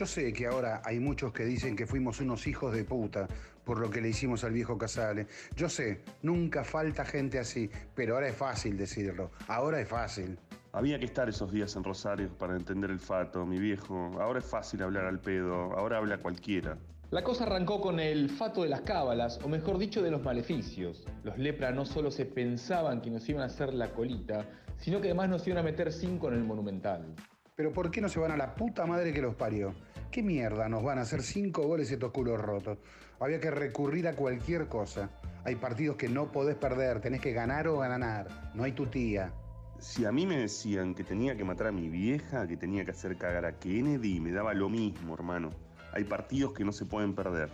Yo sé que ahora hay muchos que dicen que fuimos unos hijos de puta por lo que le hicimos al viejo Casale. Yo sé, nunca falta gente así, pero ahora es fácil decirlo. Ahora es fácil. Había que estar esos días en Rosario para entender el fato, mi viejo. Ahora es fácil hablar al pedo, ahora habla cualquiera. La cosa arrancó con el fato de las cábalas, o mejor dicho, de los maleficios. Los lepra no solo se pensaban que nos iban a hacer la colita, sino que además nos iban a meter cinco en el monumental. Pero ¿por qué no se van a la puta madre que los parió? ¿Qué mierda nos van a hacer cinco goles estos culos rotos? Había que recurrir a cualquier cosa. Hay partidos que no podés perder, tenés que ganar o ganar. No hay tu tía. Si a mí me decían que tenía que matar a mi vieja, que tenía que hacer cagar a Kennedy, me daba lo mismo, hermano. Hay partidos que no se pueden perder.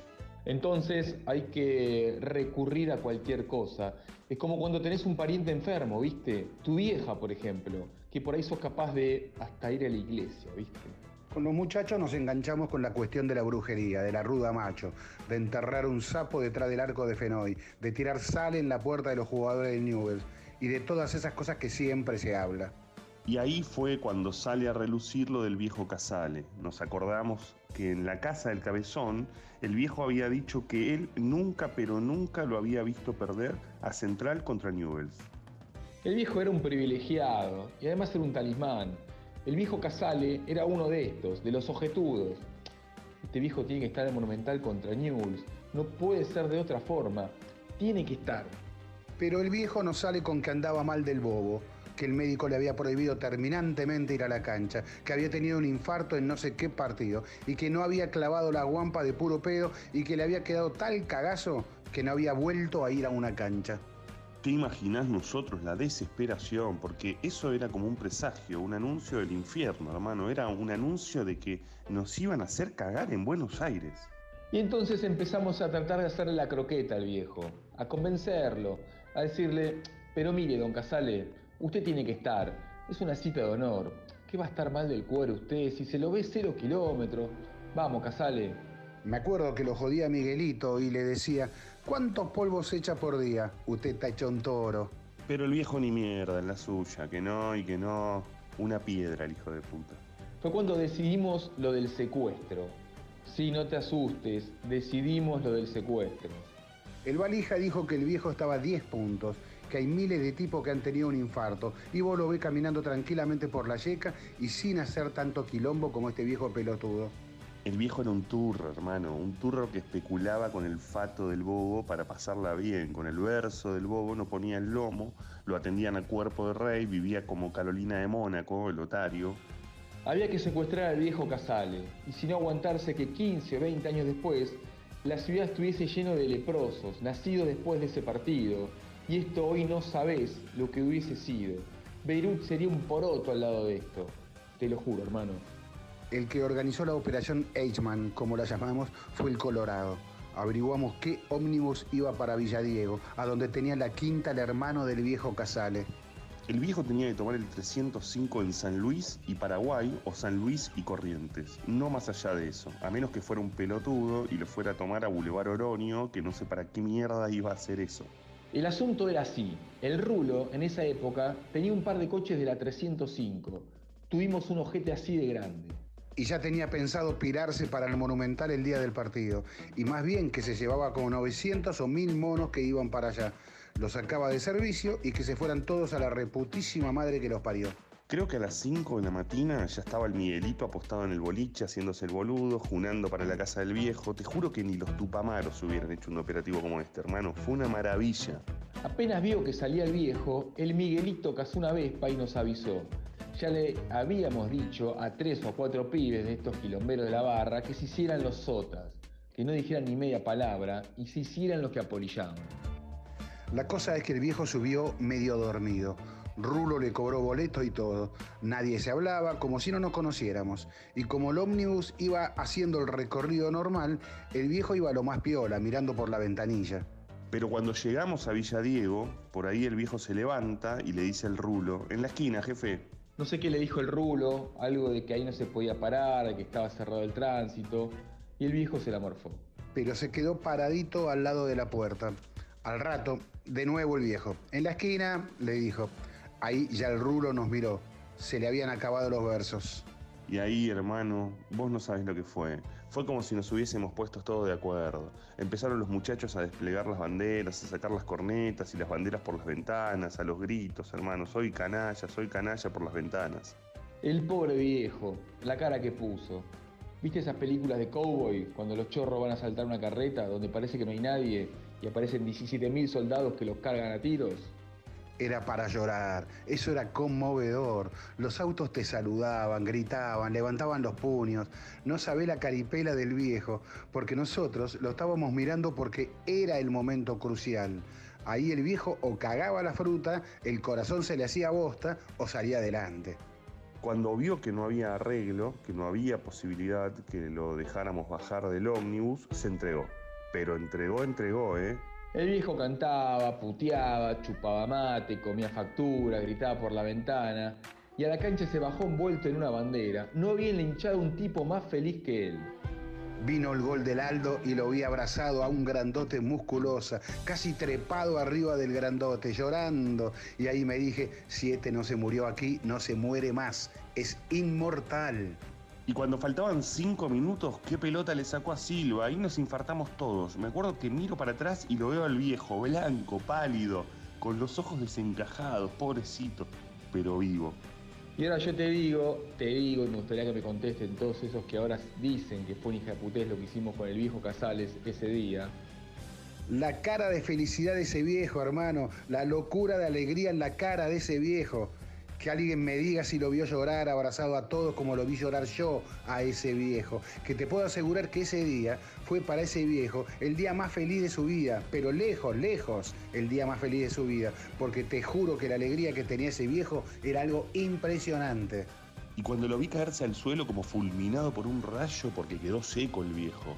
Entonces hay que recurrir a cualquier cosa. Es como cuando tenés un pariente enfermo, ¿viste? Tu vieja, por ejemplo, que por ahí sos capaz de hasta ir a la iglesia, ¿viste? Con los muchachos nos enganchamos con la cuestión de la brujería, de la ruda macho, de enterrar un sapo detrás del arco de Fenoy, de tirar sal en la puerta de los jugadores del Newell's y de todas esas cosas que siempre se habla. Y ahí fue cuando sale a relucir lo del viejo Casale. Nos acordamos que en la casa del cabezón el viejo había dicho que él nunca, pero nunca lo había visto perder a Central contra Newells. El viejo era un privilegiado y además era un talismán. El viejo Casale era uno de estos, de los ojetudos. Este viejo tiene que estar en Monumental contra Newells. No puede ser de otra forma. Tiene que estar. Pero el viejo no sale con que andaba mal del bobo, que el médico le había prohibido terminantemente ir a la cancha, que había tenido un infarto en no sé qué partido y que no había clavado la guampa de puro pedo y que le había quedado tal cagazo que no había vuelto a ir a una cancha. ¿Te imaginas nosotros la desesperación? Porque eso era como un presagio, un anuncio del infierno, hermano. Era un anuncio de que nos iban a hacer cagar en Buenos Aires. Y entonces empezamos a tratar de hacerle la croqueta al viejo, a convencerlo, a decirle, pero mire, don Casale, usted tiene que estar, es una cita de honor, ¿qué va a estar mal del cuero usted si se lo ve cero kilómetros? Vamos, Casale. Me acuerdo que lo jodía Miguelito y le decía, ¿cuántos polvos echa por día? Usted está hecho un toro. Pero el viejo ni mierda en la suya, que no y que no. Una piedra el hijo de puta. Fue cuando decidimos lo del secuestro. Sí, no te asustes, decidimos lo del secuestro. El valija dijo que el viejo estaba a 10 puntos, que hay miles de tipos que han tenido un infarto, y vos lo ves caminando tranquilamente por la yeca y sin hacer tanto quilombo como este viejo pelotudo. El viejo era un turro, hermano, un turro que especulaba con el fato del bobo para pasarla bien. Con el verso del bobo no ponía el lomo, lo atendían a cuerpo de rey, vivía como Carolina de Mónaco, el otario, había que secuestrar al viejo Casale, y si no aguantarse que 15 o 20 años después, la ciudad estuviese lleno de leprosos, nacidos después de ese partido, y esto hoy no sabés lo que hubiese sido. Beirut sería un poroto al lado de esto, te lo juro, hermano. El que organizó la operación Eichmann, como la llamamos, fue el Colorado. Averiguamos qué ómnibus iba para Villadiego, a donde tenía la quinta el hermano del viejo Casale. El viejo tenía que tomar el 305 en San Luis y Paraguay o San Luis y Corrientes, no más allá de eso, a menos que fuera un pelotudo y lo fuera a tomar a Boulevard Oroño, que no sé para qué mierda iba a hacer eso. El asunto era así, el Rulo en esa época tenía un par de coches de la 305, tuvimos un ojete así de grande. Y ya tenía pensado pirarse para el Monumental el día del partido, y más bien que se llevaba como 900 o 1000 monos que iban para allá los sacaba de servicio y que se fueran todos a la reputísima madre que los parió. Creo que a las 5 de la mañana ya estaba el Miguelito apostado en el boliche, haciéndose el boludo, junando para la casa del viejo. Te juro que ni los tupamaros hubieran hecho un operativo como este, hermano. Fue una maravilla. Apenas vio que salía el viejo, el Miguelito cazó una vespa y nos avisó. Ya le habíamos dicho a tres o cuatro pibes de estos quilomberos de la barra que se hicieran los sotas, que no dijeran ni media palabra y se hicieran los que apolillaban. La cosa es que el viejo subió medio dormido. Rulo le cobró boleto y todo. Nadie se hablaba, como si no nos conociéramos. Y como el ómnibus iba haciendo el recorrido normal, el viejo iba a lo más piola, mirando por la ventanilla. Pero cuando llegamos a Villa Diego, por ahí el viejo se levanta y le dice al Rulo, en la esquina, jefe. No sé qué le dijo el Rulo, algo de que ahí no se podía parar, de que estaba cerrado el tránsito, y el viejo se la morfó. Pero se quedó paradito al lado de la puerta. Al rato, de nuevo el viejo. En la esquina le dijo, ahí ya el rulo nos miró, se le habían acabado los versos. Y ahí, hermano, vos no sabés lo que fue. Fue como si nos hubiésemos puesto todos de acuerdo. Empezaron los muchachos a desplegar las banderas, a sacar las cornetas y las banderas por las ventanas, a los gritos, hermano. Soy canalla, soy canalla por las ventanas. El pobre viejo, la cara que puso. ¿Viste esas películas de cowboy cuando los chorros van a saltar una carreta donde parece que no hay nadie y aparecen 17.000 soldados que los cargan a tiros? Era para llorar, eso era conmovedor. Los autos te saludaban, gritaban, levantaban los puños. No sabé la caripela del viejo, porque nosotros lo estábamos mirando porque era el momento crucial. Ahí el viejo o cagaba la fruta, el corazón se le hacía bosta o salía adelante. Cuando vio que no había arreglo, que no había posibilidad que lo dejáramos bajar del ómnibus, se entregó. Pero entregó, entregó, ¿eh? El viejo cantaba, puteaba, chupaba mate, comía factura, gritaba por la ventana y a la cancha se bajó envuelto en una bandera. No había hinchado un tipo más feliz que él. Vino el gol del Aldo y lo vi abrazado a un grandote musculosa, casi trepado arriba del grandote, llorando. Y ahí me dije, si este no se murió aquí, no se muere más. Es inmortal. Y cuando faltaban cinco minutos, qué pelota le sacó a Silva. Ahí nos infartamos todos. Me acuerdo que miro para atrás y lo veo al viejo, blanco, pálido, con los ojos desencajados, pobrecito, pero vivo. Y ahora yo te digo, te digo, y me gustaría que me contesten todos esos que ahora dicen que fue un hija de putés lo que hicimos con el viejo Casales ese día. La cara de felicidad de ese viejo, hermano. La locura de alegría en la cara de ese viejo que alguien me diga si lo vio llorar abrazado a todos como lo vi llorar yo a ese viejo. Que te puedo asegurar que ese día fue para ese viejo el día más feliz de su vida, pero lejos, lejos el día más feliz de su vida, porque te juro que la alegría que tenía ese viejo era algo impresionante. Y cuando lo vi caerse al suelo como fulminado por un rayo porque quedó seco el viejo,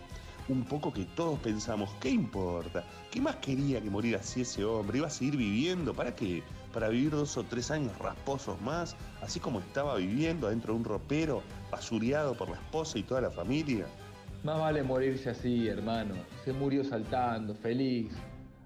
un poco que todos pensamos, ¿qué importa? ¿Qué más quería que morir así ese hombre? ¿Iba a seguir viviendo? ¿Para qué? ¿Para vivir dos o tres años rasposos más? Así como estaba viviendo adentro de un ropero, basureado por la esposa y toda la familia. Más vale morirse así, hermano. Se murió saltando, feliz,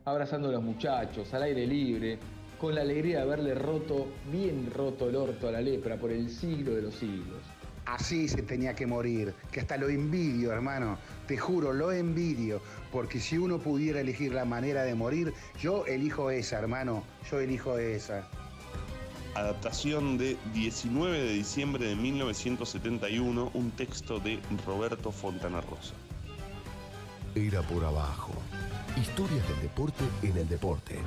abrazando a los muchachos, al aire libre, con la alegría de haberle roto, bien roto el orto a la lepra por el siglo de los siglos. Así se tenía que morir, que hasta lo envidio, hermano. Te juro, lo envidio, porque si uno pudiera elegir la manera de morir, yo elijo esa, hermano. Yo elijo esa. Adaptación de 19 de diciembre de 1971, un texto de Roberto Fontana Rosa. Era por abajo. Historias del deporte en el deporte.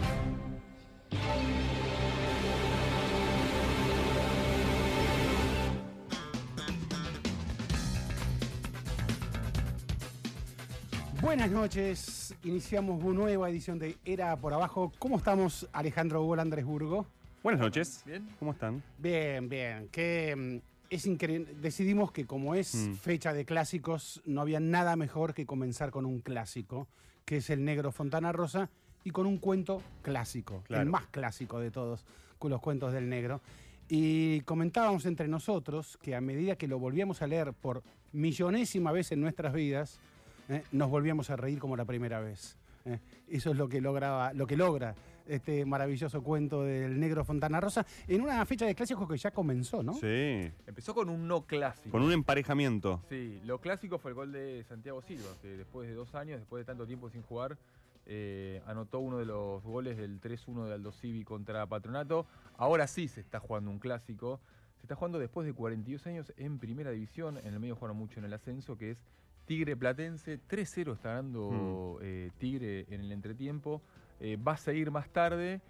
Buenas noches, iniciamos una nueva edición de Era por Abajo. ¿Cómo estamos, Alejandro Hugo Andresburgo? Buenas noches. ¿Bien? ¿Cómo están? Bien, bien. Que mm, es increíble. Decidimos que como es Mm. fecha de clásicos, no había nada mejor que comenzar con un clásico, que es el Negro Fontana Rosa, y con un cuento clásico, Claro. el más clásico de todos, con los cuentos del negro. Y comentábamos entre nosotros que a medida que lo volvíamos a leer por millonésima vez en nuestras vidas, ¿eh? nos volvíamos a reír como la primera vez. ¿eh? Eso es lo que, lograba, lo que logra este maravilloso cuento del negro Fontana Rosa en una fecha de clásicos que ya comenzó, ¿no? Sí. Empezó con un no clásico. Con un emparejamiento. Sí, lo clásico fue el gol de Santiago Silva, que después de dos años, después de tanto tiempo sin jugar, eh, anotó uno de los goles del 3-1 de Aldo Civi contra Patronato. Ahora sí se está jugando un clásico. Se está jugando después de 42 años en primera división. En el medio jugaron mucho en el ascenso, que es Tigre Platense. 3-0 está ganando eh, Tigre en el entretiempo. Eh, va a seguir más tarde.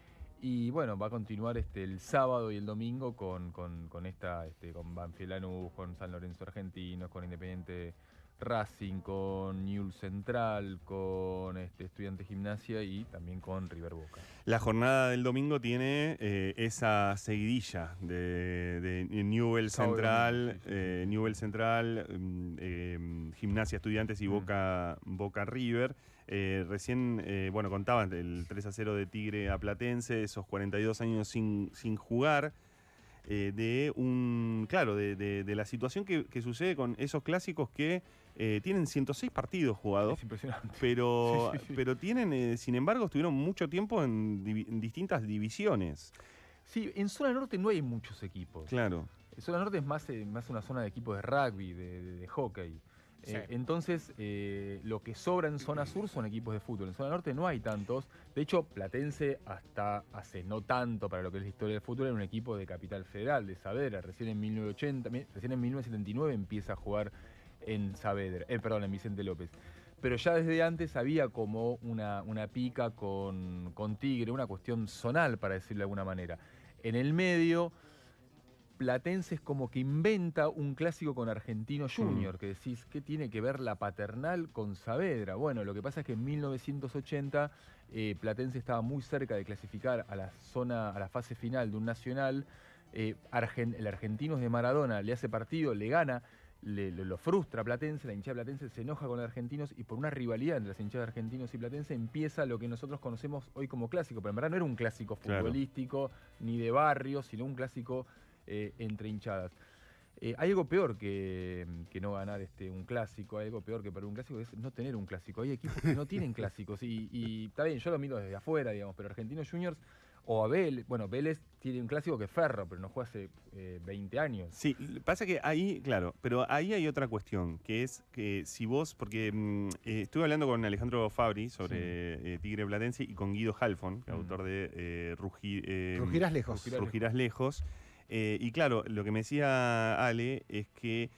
Y bueno, va a continuar este, el sábado y el domingo con, con, con esta, este, con Banfield Lanús, con San Lorenzo Argentinos, con Independiente Racing, con Newell's Central, con este, Estudiante Gimnasia y también con River Boca. La jornada del domingo tiene eh, esa seguidilla de, de Newell Central, eh, Newell Central, mm, eh, Gimnasia Estudiantes y Mm. Boca, Boca River. Eh, recién, bueno, contaban el 3 a 0 de Tigre a Platense, esos 42 años sin, sin jugar. de un, claro, de, de- de la situación que, que sucede con esos clásicos que eh, tienen 106 partidos jugados. Es impresionante. pero, Sí, sí, sí. pero tienen, eh, sin embargo, estuvieron mucho tiempo en, divi- en distintas divisiones. Sí, en zona norte no hay muchos equipos. Claro. Zona Norte es más, eh, más una zona de equipos de rugby, de, de- de hockey. Sí. Eh, entonces, eh, lo que sobra en zona sur son equipos de fútbol. En zona norte no hay tantos. De hecho, Platense hasta hace no tanto para lo que es la historia del fútbol era un equipo de capital federal, de Saavedra. Recién en 1980, mi- recién en 1979 empieza a jugar en Saavedra, eh, perdón, en Vicente López. Pero ya desde antes había como una, una pica con, con Tigre, una cuestión zonal, para decirlo de alguna manera. En el medio, Platense es como que inventa un clásico con Argentino Junior, que decís, ¿qué tiene que ver la paternal con Saavedra? Bueno, lo que pasa es que en 1980 eh, Platense estaba muy cerca de clasificar a la zona, a la fase final de un nacional. Eh, Argen- el Argentinos de Maradona le hace partido, le gana, le, le- lo frustra a Platense, la hinchada Platense se enoja con los argentinos y por una rivalidad entre las hinchadas argentinos y Platense empieza lo que nosotros conocemos hoy como clásico, pero en verdad no era un clásico Claro. futbolístico ni de barrio, sino un clásico eh, entre hinchadas. Eh, hay algo peor que, que no ganar este, un clásico, hay algo peor que perder un clásico, que es no tener un clásico. Hay equipos que no tienen clásicos y, y está bien, yo lo miro desde afuera, digamos, pero Argentinos Juniors o a Vélez, bueno, Vélez tiene un clásico que es Ferro, pero no juega hace eh, 20 años. Sí, pasa que ahí, claro, pero ahí hay otra cuestión, que es que si vos, porque mm, eh, estuve hablando con Alejandro Fabri sobre eh, Tigre Platense y con Guido Halfon, Mm. autor de eh, Rugi- eh, Rugirás lejos. Rugirás Rugirás lejos. Eh, y claro, lo que me decía Ale es que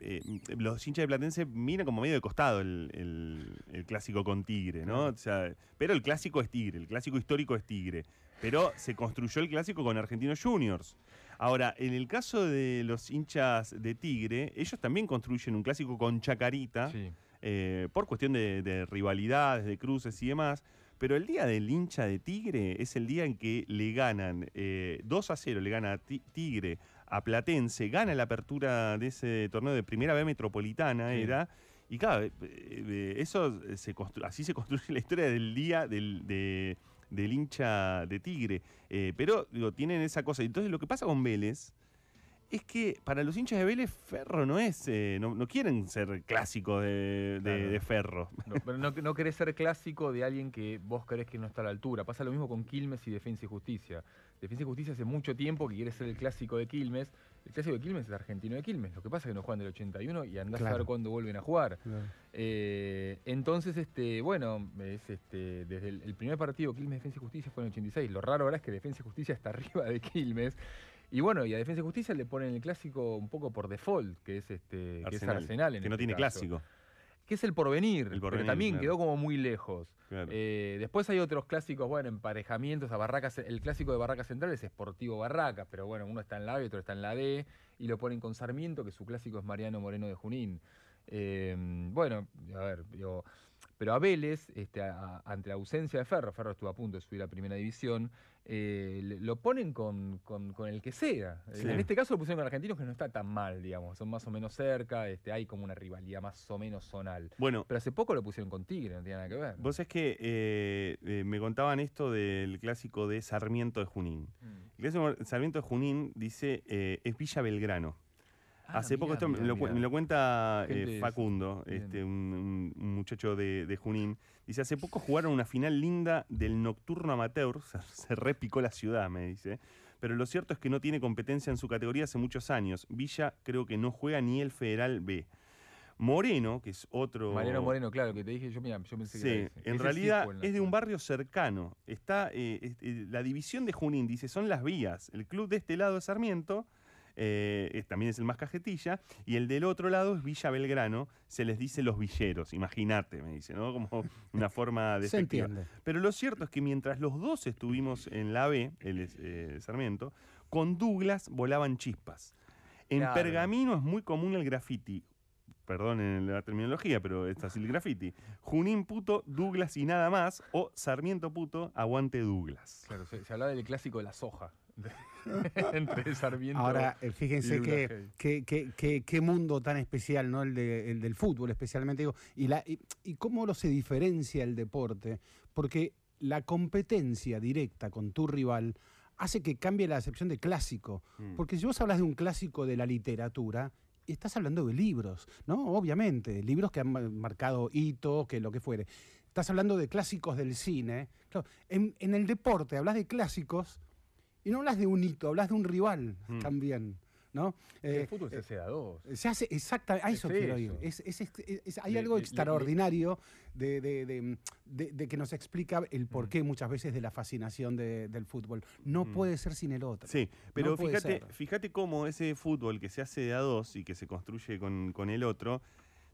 eh, eh, los hinchas de Platense miran como medio de costado el, el- el clásico con Tigre, ¿no? O sea, pero el clásico es Tigre, el clásico histórico es Tigre. Pero se construyó el clásico con Argentinos Juniors. Ahora, en el caso de los hinchas de Tigre, ellos también construyen un clásico con Chacarita Sí. eh, por cuestión de, de rivalidades, de cruces y demás. Pero el día del hincha de Tigre es el día en que le ganan eh, 2 a 0, le gana Tigre a Platense, gana la apertura de ese torneo de Primera B Metropolitana, Sí. era. Y claro, eh, eh, eso se así se construye la historia del día del, de- del hincha de Tigre. Eh, pero digo, tienen esa cosa. Entonces lo que pasa con Vélez es que para los hinchas de Vélez, Ferro no es. eh, no, no quieren ser clásicos de, de- Claro. de Ferro. No, pero no, no querés ser clásico de alguien que vos crees que no está a la altura. Pasa lo mismo con Quilmes y Defensa y Justicia. Defensa y Justicia hace mucho tiempo que quiere ser el clásico de Quilmes. El clásico de Quilmes es argentino de Quilmes. Lo que pasa es que no juegan del 81 y andás a Claro. ver cuándo vuelven a jugar. Eh, entonces, este, bueno, es este, desde el, el primer partido Quilmes Defensa y Justicia fue en el 86. Lo raro ahora es que Defensa y Justicia está arriba de Quilmes. Y bueno, y a Defensa y Justicia le ponen el clásico un poco por default, que es este, que es Arsenal, Arsenal. en que no este tiene caso. clásico. Que es el porvenir, El pero también claro. quedó como muy lejos. Claro. Eh, después hay otros clásicos, bueno, emparejamientos a Barracas. El clásico de Barracas Central es Sportivo Barracas, pero bueno, uno está en la B, otro está en la D, y lo ponen con Sarmiento, que su clásico es Mariano Moreno de Junín. Eh, bueno, a ver, digo, pero a Vélez, este, a- ante la ausencia de Ferro, Ferro estuvo a punto de subir a Primera División, eh, lo ponen con, con- con el que sea. Sí. En este caso lo pusieron con Argentinos, que no está tan mal, digamos, son más o menos cerca, este, hay como una rivalidad más o menos zonal. Bueno, Pero hace poco lo pusieron con Tigre, no tiene nada que ver. vos es que eh, eh, me contaban esto del clásico de Sarmiento de Junín. Mm. El clásico de Sarmiento de Junín dice eh, es Villa Belgrano. Ah, Hace poco mirá, esto me, lo, mirá. me lo cuenta eh, es- Facundo, este, un, muchacho de, de Junín. Dice, hace poco jugaron una final linda del Nocturno Amateur, se, se repicó la ciudad, me dice. Pero lo cierto es que no tiene competencia en su categoría hace muchos años. Villa creo que no juega ni el Federal B. Moreno, que es otro... Mariano Moreno, claro, que te dije yo, mira, yo pensé que Sí, era ese. en Ese realidad es de un barrio cercano. Está eh, es- eh, la división de Junín, dice, son las vías. El club de este lado es Sarmiento, eh, es- también es el más cajetilla, y el del otro lado es Villa Belgrano, se les dice los villeros, imagínate, me dice, ¿no? Como una forma de Se entiende. Pero lo cierto es que mientras los dos estuvimos en la B, el es- eh, Sarmiento, con Douglas volaban chispas. En Claro. Pergamino es muy común el graffiti. Perdonen la terminología, pero es así el graffiti. Junín puto, Douglas y nada más. O Sarmiento puto, aguante Douglas. Claro, se, se hablaba del clásico de la soja. Entre Sarmiento Ahora, eh, fíjense Douglas que, que- que- qué mundo tan especial, ¿no? El, de- el del fútbol, especialmente. Digo, y, la, y, y cómo lo se diferencia el deporte. Porque la competencia directa con tu rival hace que cambie la acepción de clásico. Mm. Porque si vos hablas de un clásico de la literatura, estás hablando de libros, ¿no? Obviamente, libros que han ma- marcado hito, que lo que fuere. Estás hablando de clásicos del cine. Claro, en, en el deporte hablas de clásicos y no hablas de un hito, hablas de un rival Mm. también. ¿no? el Eh, fútbol se hace a dos. se hace exactamente, a Es eso quiero ir. eso. Es, es- es- es- hay Le- algo le- extraordinario de, de- de- de- de que nos explica el Mm. porqué muchas veces de la fascinación de- del fútbol. No Mm. puede ser sin el otro. Sí, pero No fíjate, cómo ese fútbol que se hace de a dos y que se construye con, con el otro,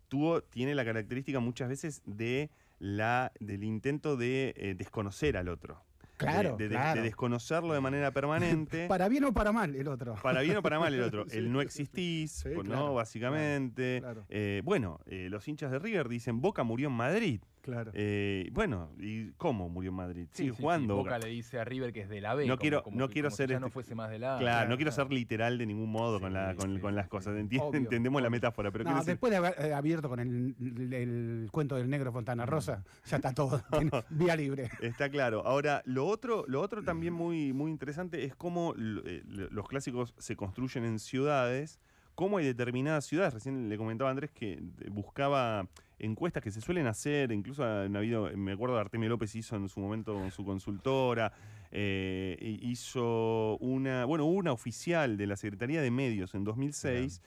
tuvo, tiene la característica muchas veces de la, del intento de eh, desconocer al otro. De- Claro, de, de- claro. de desconocerlo de manera permanente. Para bien o para mal el otro. Para bien o para mal el otro. Sí, El no existís, sí, ¿no? claro, Básicamente. claro. Eh, bueno, eh, los hinchas de River dicen Boca murió en Madrid. Claro. Eh, bueno, ¿y cómo murió en Madrid? Sí, Sigue sí, jugando sí, Boca. Le dice a River que es de la B. No como- quiero- como no que- quiero como si ser ya no este- fuese más de la A. Claro, no quiero ser literal de ningún modo con, la, con, sí, con las cosas. sí. Enti- Obvio, entendemos la metáfora, pero No, después de haber eh, abierto con el, el- el cuento del negro Fontana Rosa, ya está todo. Vía libre. Está claro. Ahora, lo otro, lo otro también muy, muy interesante es cómo lo- eh, lo- los clásicos se construyen en ciudades, cómo hay determinadas ciudades. Recién le comentaba a Andrés que eh, buscaba encuestas que se suelen hacer, incluso han habido, me acuerdo de Artemio López hizo en su momento con su consultora, eh, hi- hizo una, bueno, una oficial de la Secretaría de Medios en 2006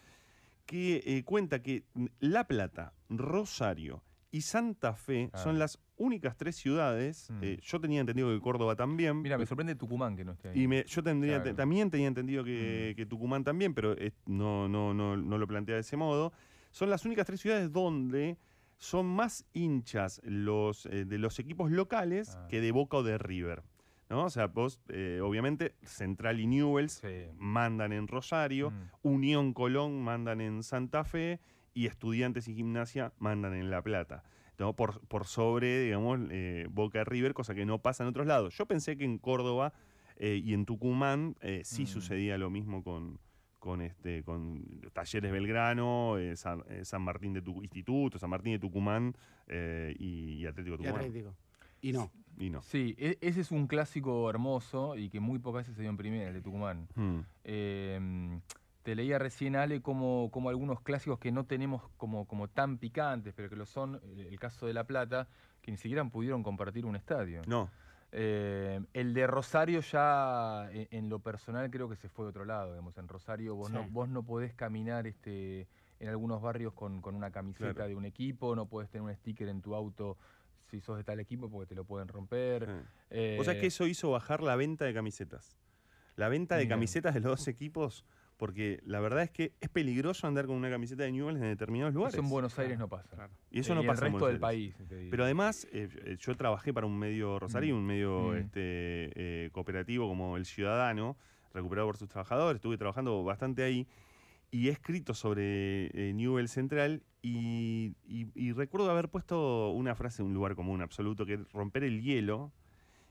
que eh, cuenta que mm, La Plata, Rosario y Santa Fe Claro. son las únicas tres ciudades. Mm. eh, yo tenía entendido que Córdoba también. Mira, me sorprende Tucumán que no esté ahí. y me- yo tendría, Claro. también tenía entendido que, Mm. que Tucumán también, pero eh, no, no, no, no lo plantea de ese modo. Son las únicas tres ciudades donde son más hinchas los, eh, de los equipos locales Ah. que de Boca o de River. ¿no? O sea, vos, eh, obviamente, Central y Newells Sí. mandan en Rosario, Mm. Unión Colón mandan en Santa Fe y Estudiantes y Gimnasia mandan en La Plata. ¿No? Por, por sobre, digamos, eh, Boca River, cosa que no pasa en otros lados. Yo pensé que en Córdoba eh, y en Tucumán eh, sí Mm. sucedía lo mismo con, con, este, con Talleres Belgrano, eh, San, eh, San Martín de tu Instituto, San Martín de Tucumán eh, y, y Atlético Y Tucumán. Atlético. Y no. Y no. Sí, e- ese es un clásico hermoso y que muy pocas veces se dio en primera, el de Tucumán. Hmm. Te leía recién, Ale, como, como algunos clásicos que no tenemos como, como tan picantes, pero que lo son, el, el caso de La Plata, que ni siquiera pudieron compartir un estadio. No. Eh, el de Rosario ya, en, en lo personal, creo que se fue de otro lado. Digamos. En Rosario vos, no, Sí. vos no podés caminar este, en algunos barrios con, con una camiseta Claro. de un equipo, no podés tener un sticker en tu auto si sos de tal equipo porque te lo pueden romper. Eh. O sea, que eso hizo bajar la venta de camisetas. La venta de Mira. camisetas de los dos equipos, porque la verdad es que es peligroso andar con una camiseta de Newell's en determinados lugares. Eso en Buenos Aires no pasa. Claro. Y eso Eh, no en pasa el en resto del país. Pero además, eh, eh, yo trabajé para un medio rosario, Mm. un medio Mm. este, eh, cooperativo como El Ciudadano, recuperado por sus trabajadores. Estuve trabajando bastante ahí y he escrito sobre eh, Newell Central y, y- y recuerdo haber puesto una frase en un lugar común absoluto, que es romper el hielo.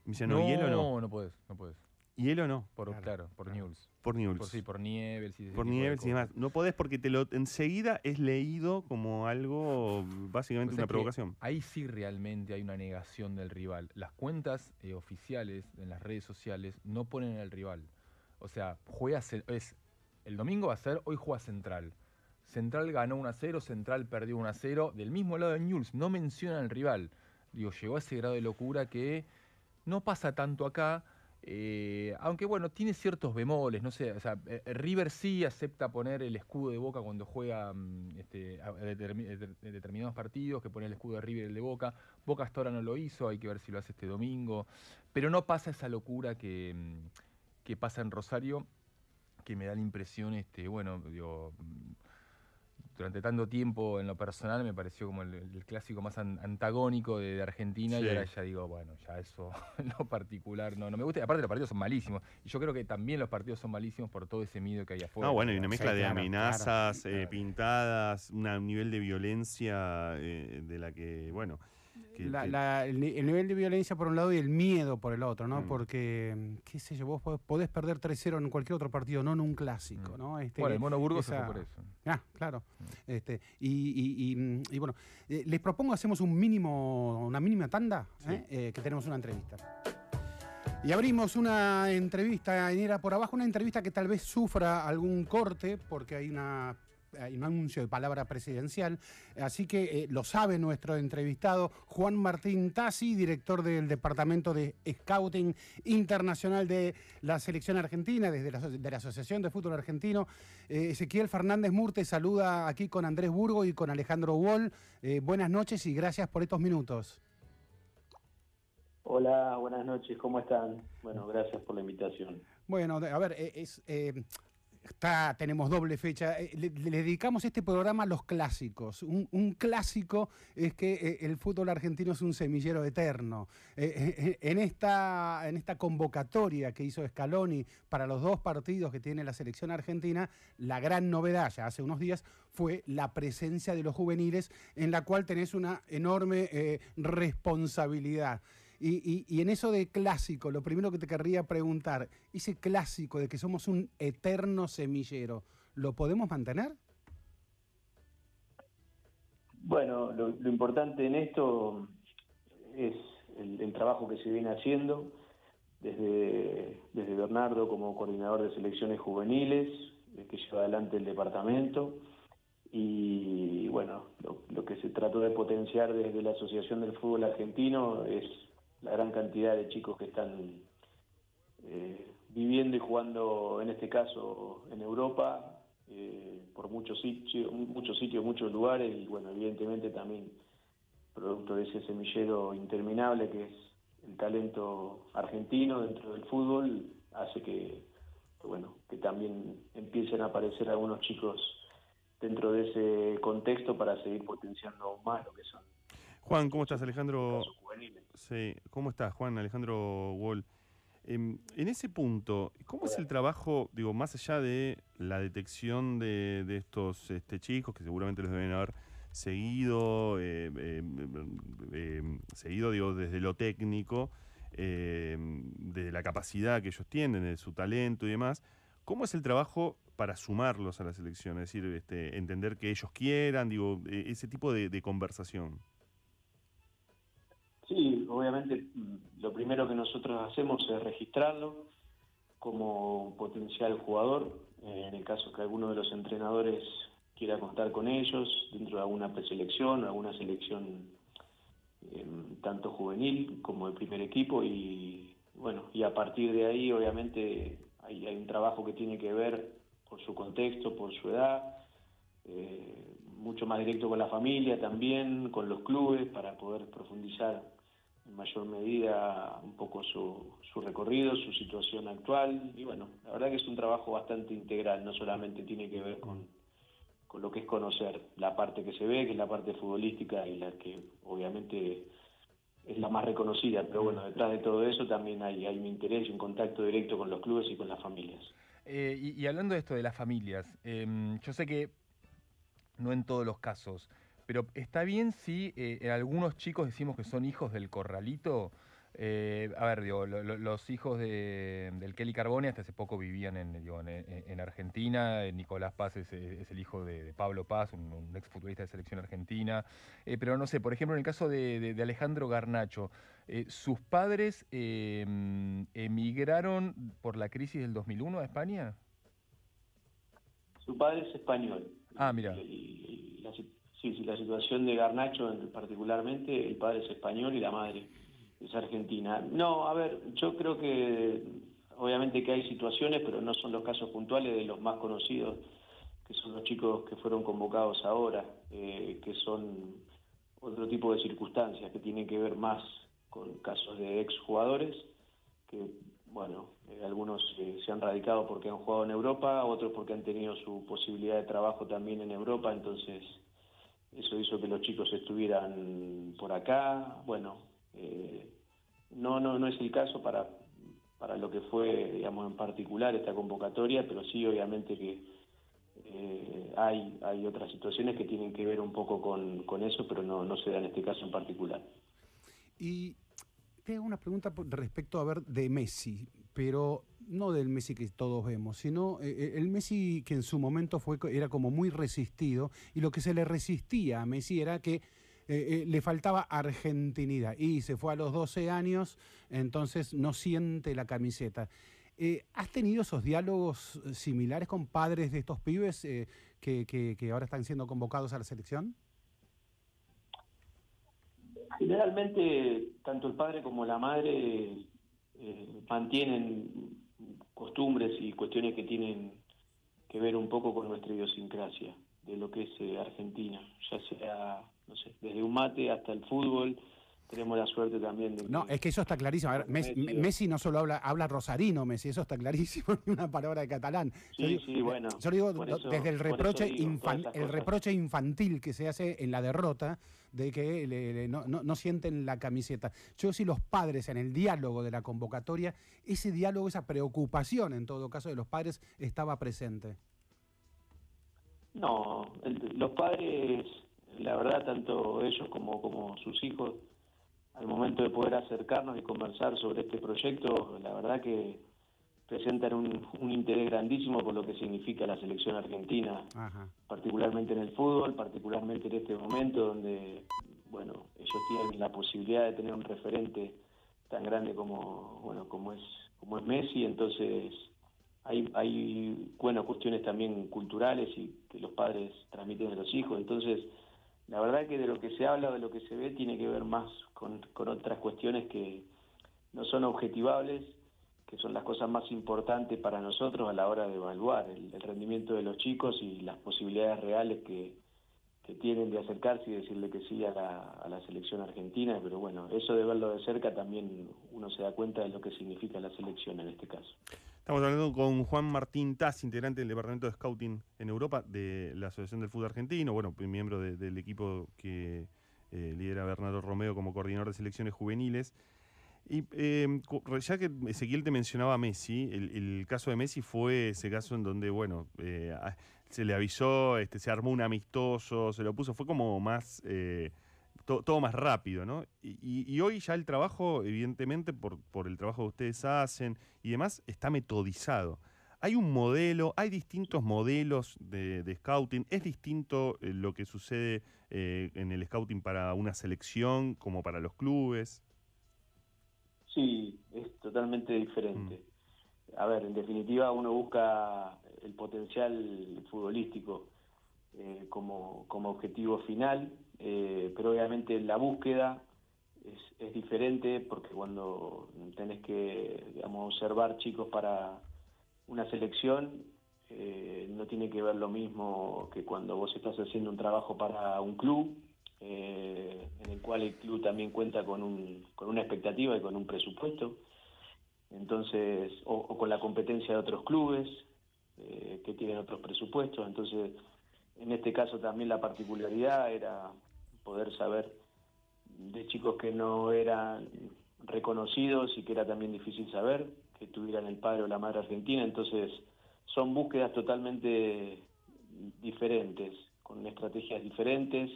Y me decían, no, hielo no. No, no puedes, no puedes. Hielo no, Por, Claro, claro, por claro. Newell's. Por Newell's. Por, sí, por Nievels y Por Newell's y demás. No podés porque te lo enseguida es leído como algo básicamente O sea una provocación. Ahí sí realmente hay una negación del rival. Las cuentas eh, oficiales en las redes sociales no ponen al rival. O sea, juega es el domingo va a ser hoy juega Central. Central ganó 1 a 0, Central perdió 1 a 0. Del mismo lado de Newell's no mencionan al rival. Digo, llegó a ese grado de locura que no pasa tanto acá. Eh, aunque bueno, tiene ciertos bemoles, no sé, o sea, eh, River sí acepta poner el escudo de Boca cuando juega mm, este, determinados partidos, que pone el escudo de River el de Boca. Boca hasta ahora no lo hizo, hay que ver si lo hace este domingo. Pero no pasa esa locura que, mm, que pasa en Rosario, que me da la impresión, este, bueno, digo, mm, durante tanto tiempo en lo personal me pareció como el, el clásico más an- antagónico de, de Argentina Sí. y ahora ya digo, bueno, ya eso en lo particular no, no me gusta. Aparte los partidos son malísimos. Y yo creo que también los partidos son malísimos por todo ese miedo que hay afuera. No, bueno, y una Sí, mezcla de claro, amenazas claro, eh, pintadas, una- un nivel de violencia eh, de la que, bueno. Que- La- que- la- el, ni- el nivel de violencia por un lado y el miedo por el otro, ¿no? Mm. Porque, mm, qué sé yo, vos podés, podés perder 3-0 en cualquier otro partido, no en un clásico, Mm. ¿no? Este, Bueno, el Mono Burgos se esa- fue por eso. Ah, claro. Mm. Este, y, y- y, y bueno, eh, les propongo hacemos un mínimo, una mínima tanda, ¿eh? Eh, que tenemos una entrevista. Y abrimos una entrevista en Era por Abajo, una entrevista que tal vez sufra algún corte, porque hay una hay un anuncio de palabra presidencial. Así que eh, lo sabe nuestro entrevistado Juan Martín Tassi, director del Departamento de Scouting Internacional de la Selección Argentina, desde la, de la Asociación de Fútbol Argentino. Eh, Ezequiel Fernández Murte saluda aquí con Andrés Burgo y con Alejandro Wall. Eh, buenas noches y gracias por estos minutos. Hola, buenas noches, ¿cómo están? Bueno, gracias por la invitación. Bueno, a ver, eh, es, eh, está, tenemos doble fecha. Eh, le, dedicamos este programa a los clásicos. Un, clásico es que eh, el fútbol argentino es un semillero eterno. Eh, en, esta, en esta convocatoria que hizo Scaloni para los dos partidos que tiene la selección argentina, la gran novedad ya hace unos días fue la presencia de los juveniles, en la cual tenés una enorme responsabilidad. Y, y- en eso de clásico, lo primero que te querría preguntar, ese clásico de que somos un eterno semillero, ¿lo podemos mantener? Bueno, lo, importante en esto es el, el trabajo que se viene haciendo desde, desde Bernardo como coordinador de selecciones juveniles, eh, que lleva adelante el departamento, y bueno, lo, lo que se trató de potenciar desde la Asociación del Fútbol Argentino es la gran cantidad de chicos que están eh, viviendo y jugando, en este caso, en Europa, eh, por muchos sitios, muchos sitios, muchos lugares, y bueno, evidentemente también producto de ese semillero interminable que es el talento argentino dentro del fútbol, hace que, bueno, que también empiecen a aparecer algunos chicos dentro de ese contexto para seguir potenciando más lo que son Juan, ¿cómo estás, Alejandro? Sí, ¿cómo estás, Juan? Alejandro Wall. Em, en ese punto, ¿cómo es el trabajo, digo, más allá de la detección de, estos este, chicos, que seguramente los deben haber seguido, eh, eh, seguido, digo, desde lo técnico, de la capacidad que ellos tienen, de su talento y demás, ¿cómo es el trabajo para sumarlos a la selección? Es decir, este, entender que ellos quieran, digo, eh, ese tipo de conversación. Sí, obviamente mm, lo primero que nosotros hacemos es registrarlo como potencial jugador, eh, en el caso que alguno de los entrenadores quiera contar con ellos dentro de alguna preselección alguna selección eh, tanto juvenil como de primer equipo y bueno, y a partir de ahí obviamente hay, hay un trabajo que tiene que ver por su contexto, por su edad, eh, mucho más directo con la familia también, con los clubes, para poder profundizar en mayor medida un poco su, su recorrido, su situación actual. Y bueno, la verdad que es un trabajo bastante integral, no solamente tiene que ver con, con lo que es conocer la parte que se ve, que es la parte futbolística y la que obviamente es la más reconocida, pero bueno, detrás de todo eso también hay, hay un interés y un contacto directo con los clubes y con las familias. Eh, y, y hablando de esto de las familias, em, yo sé que no en todos los casos, pero está bien si eh, en algunos chicos decimos que son hijos del corralito. Eh, a ver, digo, lo- lo- los hijos de, del Kelly Carbone hasta hace poco vivían en, digo, en, en- en Argentina. Eh, Nicolás Paz es, es el hijo de, de Pablo Paz, un, un exfutbolista de selección argentina. Eh, pero no sé, por ejemplo, en el caso de, de- de Alejandro Garnacho, eh, ¿sus padres eh, emigraron por la crisis del 2001 a España? Su padre es español. Ah, mira. Y, y sí, sí, la situación de Garnacho en- particularmente, el padre es español y la madre es argentina. No, a ver, yo creo que obviamente que hay situaciones, pero no son los casos puntuales de los más conocidos, que son los chicos que fueron convocados ahora, eh, que son otro tipo de circunstancias que tienen que ver más con casos de exjugadores que, bueno, eh, algunos eh, se han radicado porque han jugado en Europa, otros porque han tenido su posibilidad de trabajo también en Europa, entonces eso hizo que los chicos estuvieran por acá. Bueno, eh, no, no, no es el caso para, para lo que fue, digamos, en particular esta convocatoria, pero sí, obviamente que eh, hay, hay otras situaciones que tienen que ver un poco con, con eso, pero no, no se da en este caso en particular. Y te hago una pregunta respecto a ver de Messi, pero no del Messi que todos vemos, sino eh, eh, el Messi que en su momento fue era como muy resistido y lo que se le resistía a Messi era que eh, le faltaba argentinidad y se fue a los 12 años, entonces no siente la camiseta. ¿Has tenido esos diálogos similares con padres de estos pibes que, ahora están siendo convocados a la selección? Generalmente, tanto el padre como la madre mantienen costumbres y cuestiones que tienen que ver un poco con nuestra idiosincrasia de lo que es eh, Argentina, ya sea, no sé, desde un mate hasta el fútbol, tenemos la suerte también de... No, es que eso está clarísimo. A ver, Messi, no solo habla, habla rosarino, Messi, eso está clarísimo, ni una palabra de catalán. Yo Sí, digo- sí, bueno, Yo digo eso- desde el reproche, digo, infan- el reproche infantil que se hace en la derrota de que no, no- sienten la camiseta. Yo si los padres en el diálogo de la convocatoria, ese diálogo, esa preocupación en todo caso de los padres estaba presente. No, los padres, la verdad, tanto ellos como, como sus hijos, al momento de poder acercarnos y conversar sobre este proyecto, la verdad que presentan un, un interés grandísimo por lo que significa la selección argentina, Ajá. particularmente en el fútbol, particularmente en este momento donde, bueno, ellos tienen la posibilidad de tener un referente tan grande como, bueno, como es, como es Messi, entonces hay, hay bueno, cuestiones también culturales y que los padres transmiten a los hijos. Entonces, la verdad que de lo que se habla, de lo que se ve, tiene que ver más con, con otras cuestiones que no son objetivables, son las cosas más importantes para nosotros a la hora de evaluar el, rendimiento de los chicos y las posibilidades reales que, que tienen de acercarse y decirle que sí a la, a la selección argentina. Pero bueno, eso de verlo de cerca también uno se da cuenta de lo que significa la selección en este caso. Estamos hablando con Juan Martín Taz, integrante del Departamento de Scouting en Europa de la Asociación del Fútbol Argentino, bueno, miembro de- del equipo que eh, lidera Bernardo Romeo como coordinador de selecciones juveniles. Y eh, ya que Ezequiel te mencionaba a Messi, el, caso de Messi fue ese caso en donde, bueno, eh, se le avisó, este, se armó un amistoso, se lo puso, fue como más, eh, to- todo más rápido, ¿no? Y, y- y hoy ya el trabajo, evidentemente, por, por el trabajo que ustedes hacen y demás, está metodizado. Hay un modelo, hay distintos modelos de, de scouting, es distinto eh, lo que sucede eh, en el scouting para una selección como para los clubes. Sí, es totalmente diferente. A ver, en definitiva uno busca el potencial futbolístico eh, como, como objetivo final, eh, pero obviamente la búsqueda es, es diferente porque cuando tenés que, digamos, observar chicos para una selección, eh, no tiene que ver lo mismo que cuando vos estás haciendo un trabajo para un club, eh, en el cual el club también cuenta con, un, con una expectativa y con un presupuesto, entonces o, con la competencia de otros clubes eh, que tienen otros presupuestos, entonces en este caso también la particularidad era poder saber de chicos que no eran reconocidos y que era también difícil saber que tuvieran el padre o la madre argentina, entonces son búsquedas totalmente diferentes, con estrategias diferentes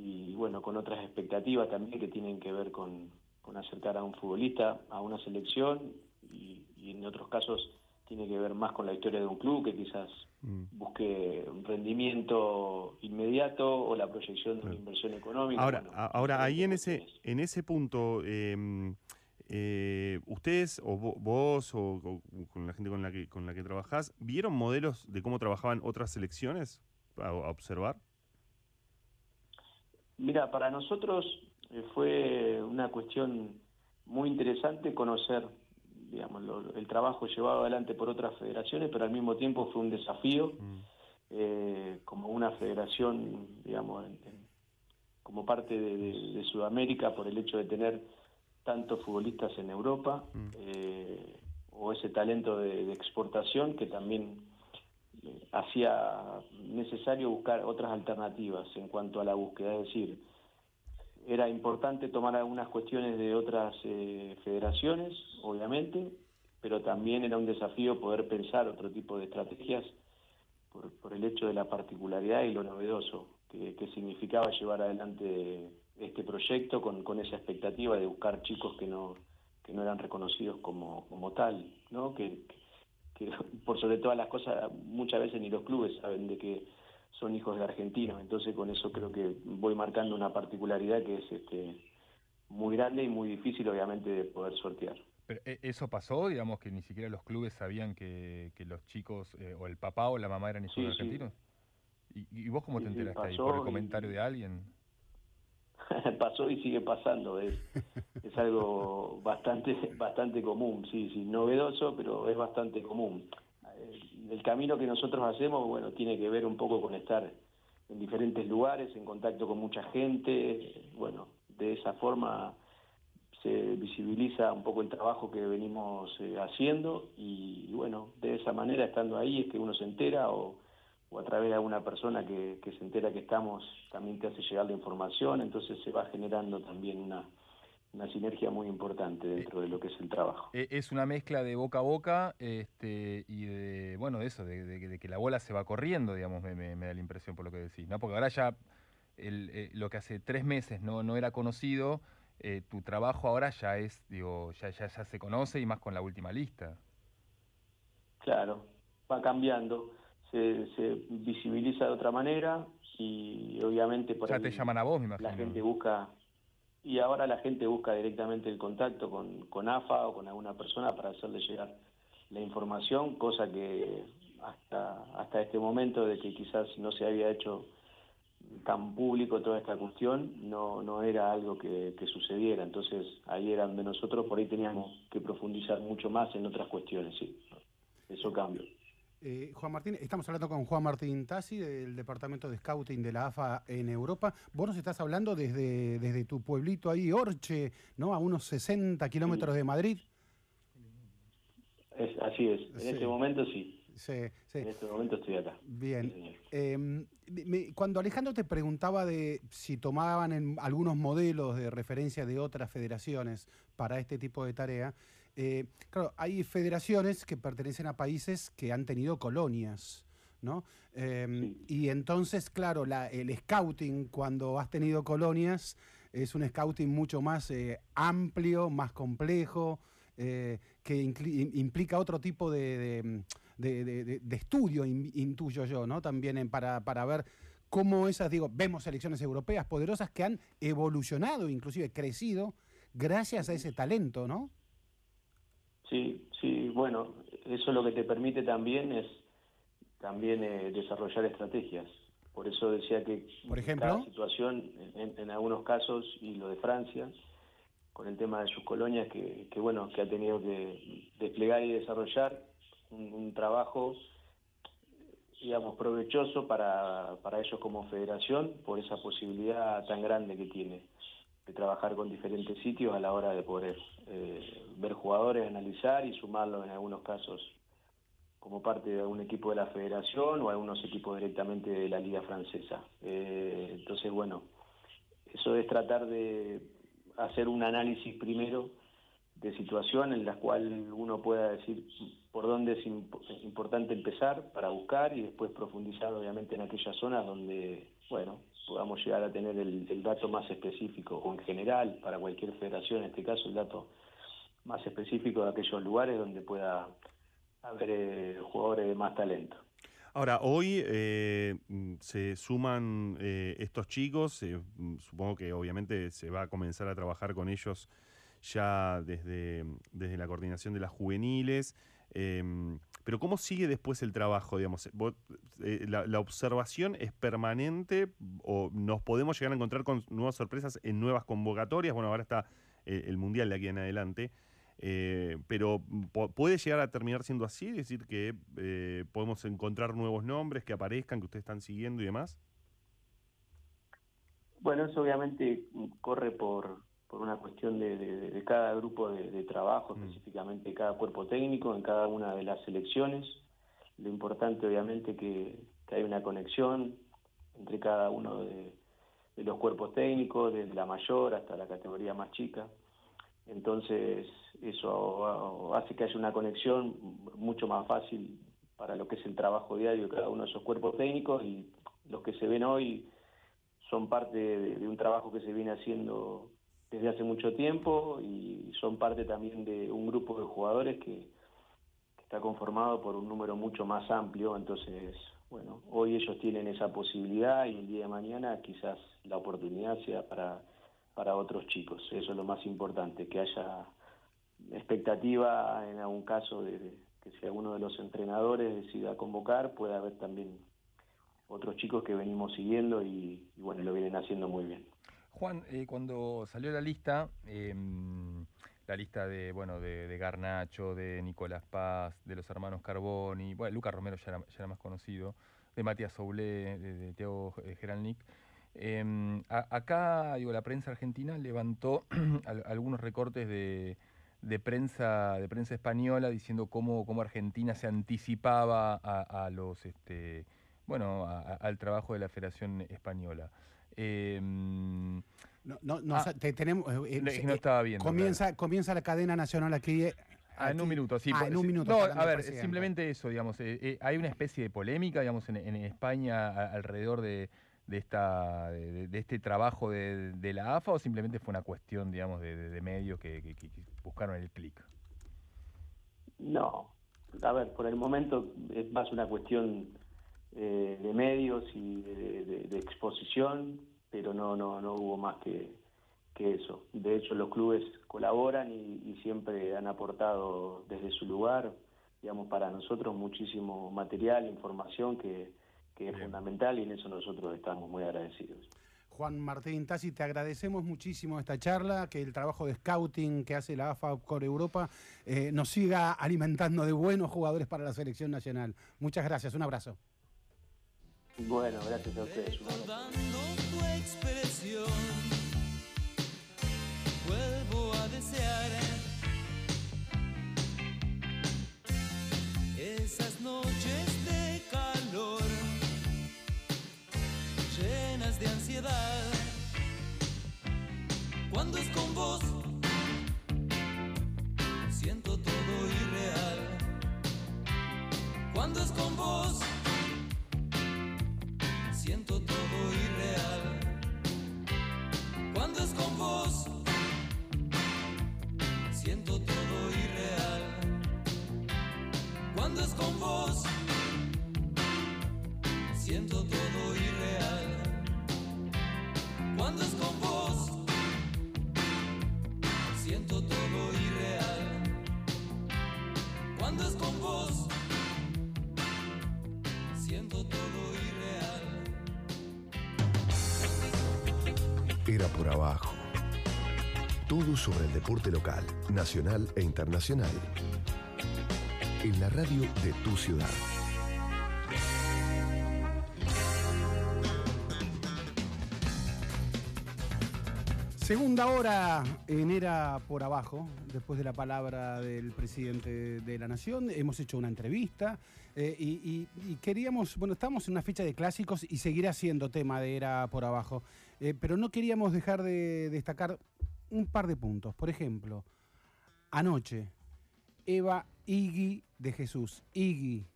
y bueno, con otras expectativas también que tienen que ver con, con acercar a un futbolista a una selección y, y en otros casos tiene que ver más con la historia de un club que quizás Mm. busque un rendimiento inmediato o la proyección de una inversión económica. Ahora, bueno, ahora ahí en ese, en ese punto, eh, eh, ustedes o vo- vos o, o con la gente con la que con la que trabajás, ¿vieron modelos de cómo trabajaban otras selecciones a, a observar? Mira, para nosotros eh, fue una cuestión muy interesante conocer, digamos, lo- el trabajo llevado adelante por otras federaciones, pero al mismo tiempo fue un desafío Mm. eh, como una federación, digamos, en- en- como parte de, de- de Sudamérica por el hecho de tener tantos futbolistas en Europa Mm. eh, o ese talento de, de exportación que también hacía necesario buscar otras alternativas en cuanto a la búsqueda, es decir, era importante tomar algunas cuestiones de otras eh, federaciones, obviamente, pero también era un desafío poder pensar otro tipo de estrategias por, el hecho de la particularidad y lo novedoso que, significaba llevar adelante este proyecto con, con esa expectativa de buscar chicos que no que no eran reconocidos como, como tal, ¿no? Que por sobre todas las cosas muchas veces ni los clubes saben de que son hijos de argentinos, entonces con eso creo que voy marcando una particularidad que es este muy grande y muy difícil obviamente de poder sortear. Pero eh, eso pasó, digamos, que ni siquiera los clubes sabían que, que los chicos, eh, o el papá o la mamá eran hijos Sí, de sí. argentinos. ¿Y, y vos cómo Sí, te enteraste ahí? ¿Por el y- comentario de alguien? pasó y sigue pasando, es, es algo bastante, bastante común, sí, sí, novedoso, pero es bastante común. El, camino que nosotros hacemos, bueno, tiene que ver un poco con estar en diferentes lugares, en contacto con mucha gente, bueno, de esa forma se visibiliza un poco el trabajo que venimos eh, haciendo y, bueno, de esa manera estando ahí es que uno se entera o, o a través de alguna persona que, que se entera que estamos también te hace llegar la información, entonces se va generando también una, una sinergia muy importante dentro de lo que es el trabajo. Eh, Es una mezcla de boca a boca este, y de, bueno, de eso, de, de- de que la bola se va corriendo, digamos, me, me- me da la impresión por lo que decís, ¿no? Porque ahora ya el, eh, lo que hace tres meses no, no era conocido, eh, tu trabajo ahora ya es, digo, ya, ya, ya se conoce y más con la última lista. Claro, va cambiando, se, se visibiliza de otra manera y obviamente por Ya ahí te llaman a vos, me imagino. la gente busca y ahora la gente busca directamente el contacto con, con AFA o con alguna persona para hacerle llegar la información, cosa que hasta hasta este momento de que quizás no se había hecho tan público toda esta cuestión, no, no era algo que, que sucediera. Entonces ahí era donde nosotros por ahí teníamos que profundizar mucho más en otras cuestiones, sí. Eso cambió. Eh, Juan Martín, estamos hablando con Juan Martín Tassi del Departamento de Scouting de la AFA en Europa. Vos nos estás hablando desde, desde tu pueblito ahí, Orche, ¿no? A unos 60 kilómetros de Madrid. Es, así es. En Sí. este momento sí. Sí, sí. En este momento estoy acá. Bien. Sí. Eh, me- cuando Alejandro te preguntaba de si tomaban en algunos modelos de referencia de otras federaciones para este tipo de tarea, eh, claro, hay federaciones que pertenecen a países que han tenido colonias, ¿no? Eh, Y entonces, claro, la- el scouting cuando has tenido colonias es un scouting mucho más eh, amplio, más complejo, eh, que implica otro tipo de, de- de- de- de- de estudio, in- intuyo yo, ¿no? También en- para, para ver cómo esas, digo, vemos selecciones europeas poderosas que han evolucionado, inclusive crecido, gracias a ese talento, ¿no? Sí, sí, bueno, eso lo que te permite también es también eh, desarrollar estrategias. Por eso decía que Por ejemplo. cada situación, en, en algunos casos, y lo de Francia, con el tema de sus colonias, que, que, bueno, que ha tenido que desplegar y desarrollar un, un trabajo, digamos, provechoso para, para ellos como federación, por esa posibilidad tan grande que tiene de trabajar con diferentes sitios a la hora de poder eh, ver jugadores, analizar y sumarlos en algunos casos como parte de algún equipo de la federación o algunos equipos directamente de la liga francesa. Eh, entonces, bueno, eso es tratar de hacer un análisis primero de situación en la cual uno pueda decir por dónde es imp- es importante empezar para buscar y después profundizar obviamente en aquellas zonas donde, bueno, podamos llegar a tener el, dato más específico o en general para cualquier federación, en este caso el dato más específico de aquellos lugares donde pueda haber eh, jugadores de más talento. Ahora, hoy eh, se suman eh, estos chicos, eh, supongo que obviamente se va a comenzar a trabajar con ellos ya desde, desde la coordinación de las juveniles, pero ¿cómo sigue después el trabajo? Digamos, eh, la, observación es permanente o nos podemos llegar a encontrar con nuevas sorpresas en nuevas convocatorias? Bueno, ahora está eh, el Mundial de aquí en adelante. Eh, pero po- puede llegar a terminar siendo así, decir, que podemos encontrar nuevos nombres que aparezcan, que ustedes están siguiendo y demás. Bueno, eso obviamente corre por, por una cuestión de, de- de cada grupo de, de trabajo, específicamente cada cuerpo técnico, en cada una de las selecciones. Lo importante obviamente que, que hay una conexión entre cada uno de, de los cuerpos técnicos, desde la mayor hasta la categoría más chica. Entonces, eso hace que haya una conexión mucho más fácil para lo que es el trabajo diario de cada uno de esos cuerpos técnicos y los que se ven hoy son parte de, de un trabajo que se viene haciendo desde hace mucho tiempo y son parte también de un grupo de jugadores que, está conformado por un número mucho más amplio, entonces, bueno, hoy ellos tienen esa posibilidad y el día de mañana quizás la oportunidad sea para, para otros chicos, eso es lo más importante, que haya expectativa en algún caso de, que si alguno de los entrenadores decida convocar, puede haber también otros chicos que venimos siguiendo y bueno, lo vienen haciendo muy bien. Juan, eh, cuando salió la lista, em, la lista de, bueno, de, Garnacho, de Nicolás Paz, de los hermanos Carboni, bueno, Lucas Romero ya era, ya era más conocido, de Matías Soulé, de, de Teo eh, Geralnik. A- acá, digo, la prensa argentina levantó al- algunos recortes de, de prensa, de prensa española diciendo cómo, cómo Argentina se anticipaba a, los, este, bueno, a- al trabajo de la Federación Española. Em, No, no, no, Ah. te- tenemos, eh, eh, no, eh, no estaba viendo. comienza, comienza la cadena nacional aquí. eh, Ah, en un minuto, sí. Ah, en un minuto. No, a ver, simplemente eso, digamos. eh, eh, hay una especie de polémica, digamos, en, en España a- alrededor de, de esta, de, de este trabajo de, de la AFA o simplemente fue una cuestión, digamos, de, de- de medios que, que- que buscaron el clic. No, a ver, por el momento es más una cuestión eh, de medios y de, de- de exposición, pero no, no, no hubo más que, que eso. De hecho, los clubes colaboran y, y siempre han aportado desde su lugar, digamos, para nosotros muchísimo material, información que, que es Bien. fundamental y en eso nosotros estamos muy agradecidos. Juan Martín Tassi, te agradecemos muchísimo esta charla, que el trabajo de scouting que hace la AFA Core Europa eh, nos siga alimentando de buenos jugadores para la selección nacional. Muchas gracias, un abrazo. Bueno, gracias a ustedes. Recordando tu expresión, vuelvo a desear esas noches de calor, llenas de ansiedad. Cuando es con vos, siento todo irreal. Cuando es con vos, siento todo irreal. Cuando es con vos, siento todo irreal. Cuando es con vos, siento todo irreal. Cuando es con vos, siento todo irreal. Era por abajo. Todo sobre el deporte local, nacional e internacional. En la radio de tu ciudad. Segunda hora en Era por Abajo, después de la palabra del presidente de la Nación. Hemos hecho una entrevista eh, y, queríamos, bueno, estamos en una fecha de clásicos y seguirá siendo tema de Era por Abajo, eh, pero no queríamos dejar de destacar un par de puntos. Por ejemplo, anoche, Eva Igui de Jesús. Igui,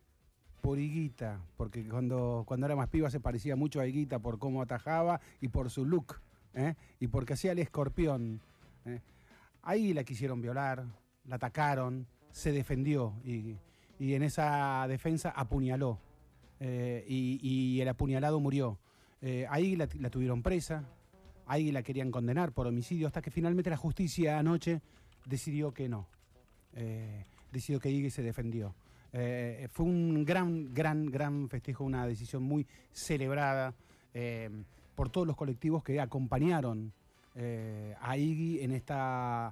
por Higuita, porque cuando, cuando era más piba se parecía mucho a Higuita por cómo atajaba y por su look, ¿eh? y porque hacía el escorpión. ¿eh? Ahí la quisieron violar, la atacaron, se defendió y, en esa defensa apuñaló. eh, y, el apuñalado murió. Ahí la tuvieron presa, ahí la querían condenar por homicidio, hasta que finalmente la justicia anoche decidió que no. Eh, decidió que Iggy se defendió. Eh, fue un gran, gran, gran festejo, una decisión muy celebrada eh, por todos los colectivos que acompañaron a Iggy en esta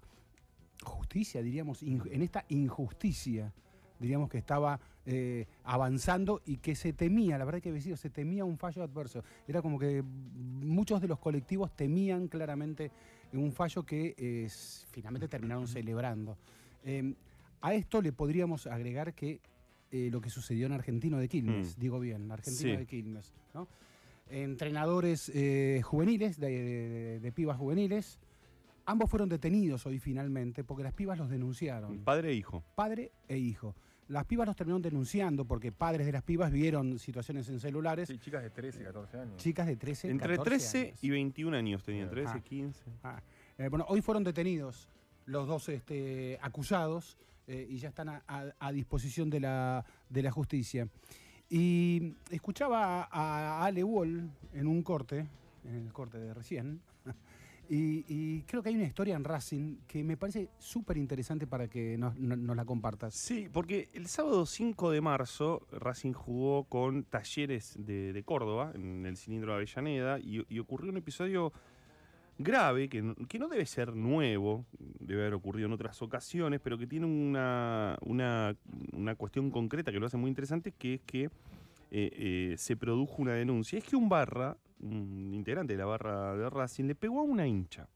justicia, diríamos, en esta injusticia, diríamos que estaba eh, avanzando y que se temía, la verdad que decir, se temía un fallo adverso. Era como que muchos de los colectivos temían claramente un fallo que eh, finalmente terminaron celebrando. Eh, a esto le podríamos agregar que eh, lo que sucedió en Argentino de Quilmes, Mm. digo bien, Argentino Sí. de Quilmes, ¿no? Entrenadores juveniles, de, de- de pibas juveniles, ambos fueron detenidos hoy finalmente porque las pibas los denunciaron, Padre e hijo. padre e hijo. Las pibas los terminaron denunciando porque padres de las pibas vieron situaciones en celulares, Sí, chicas de 13, 14 años. chicas de 13, Entre 14 13 años. y 21 años tenían, 13, Ah. 15. Ah, eh, bueno, hoy fueron detenidos los dos este, acusados eh, y ya están a, a- a disposición de la, de la justicia. Y escuchaba a, a Ale Wall en un corte, en el corte de recién, Y, y creo que hay una historia en Racing que me parece súper interesante para que nos, no- nos la compartas. Sí, porque el sábado 5 de marzo Racing jugó con Talleres de, Córdoba en el cilindro de Avellaneda y, y ocurrió un episodio grave que no, que no debe ser nuevo, debe haber ocurrido en otras ocasiones, pero que tiene una, una, una cuestión concreta que lo hace muy interesante, que es que eh, eh, se produjo una denuncia. Es que un barra, un integrante de la barra de Racing, le pegó a una hincha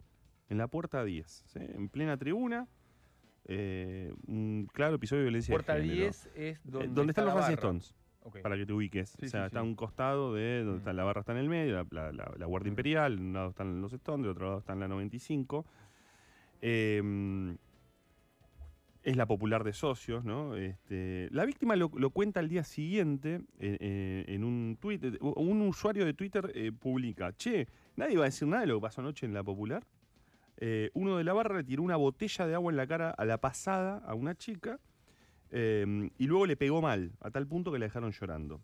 en la puerta 10, ¿sí? en plena tribuna. eh, un claro episodio de violencia Puerta de género. 10 es Eh, donde, donde están está los Racing. Stones, para que te ubiques. Sí, o sea, sí, está a un costado de donde Mm. está la barra está en el medio, la, la- la- la Guardia Mm. Imperial, de un lado están los Stones, del otro lado están la 95. Eh, es la popular de socios, ¿no? Este, la víctima lo, cuenta al día siguiente eh, eh, en un tweet. eh, Un usuario de Twitter publica: Che, nadie va a decir nada de lo que pasó anoche en la popular. Uno de la barra le tiró una botella de agua en la cara a la pasada a una chica y luego le pegó mal, a tal punto que la dejaron llorando.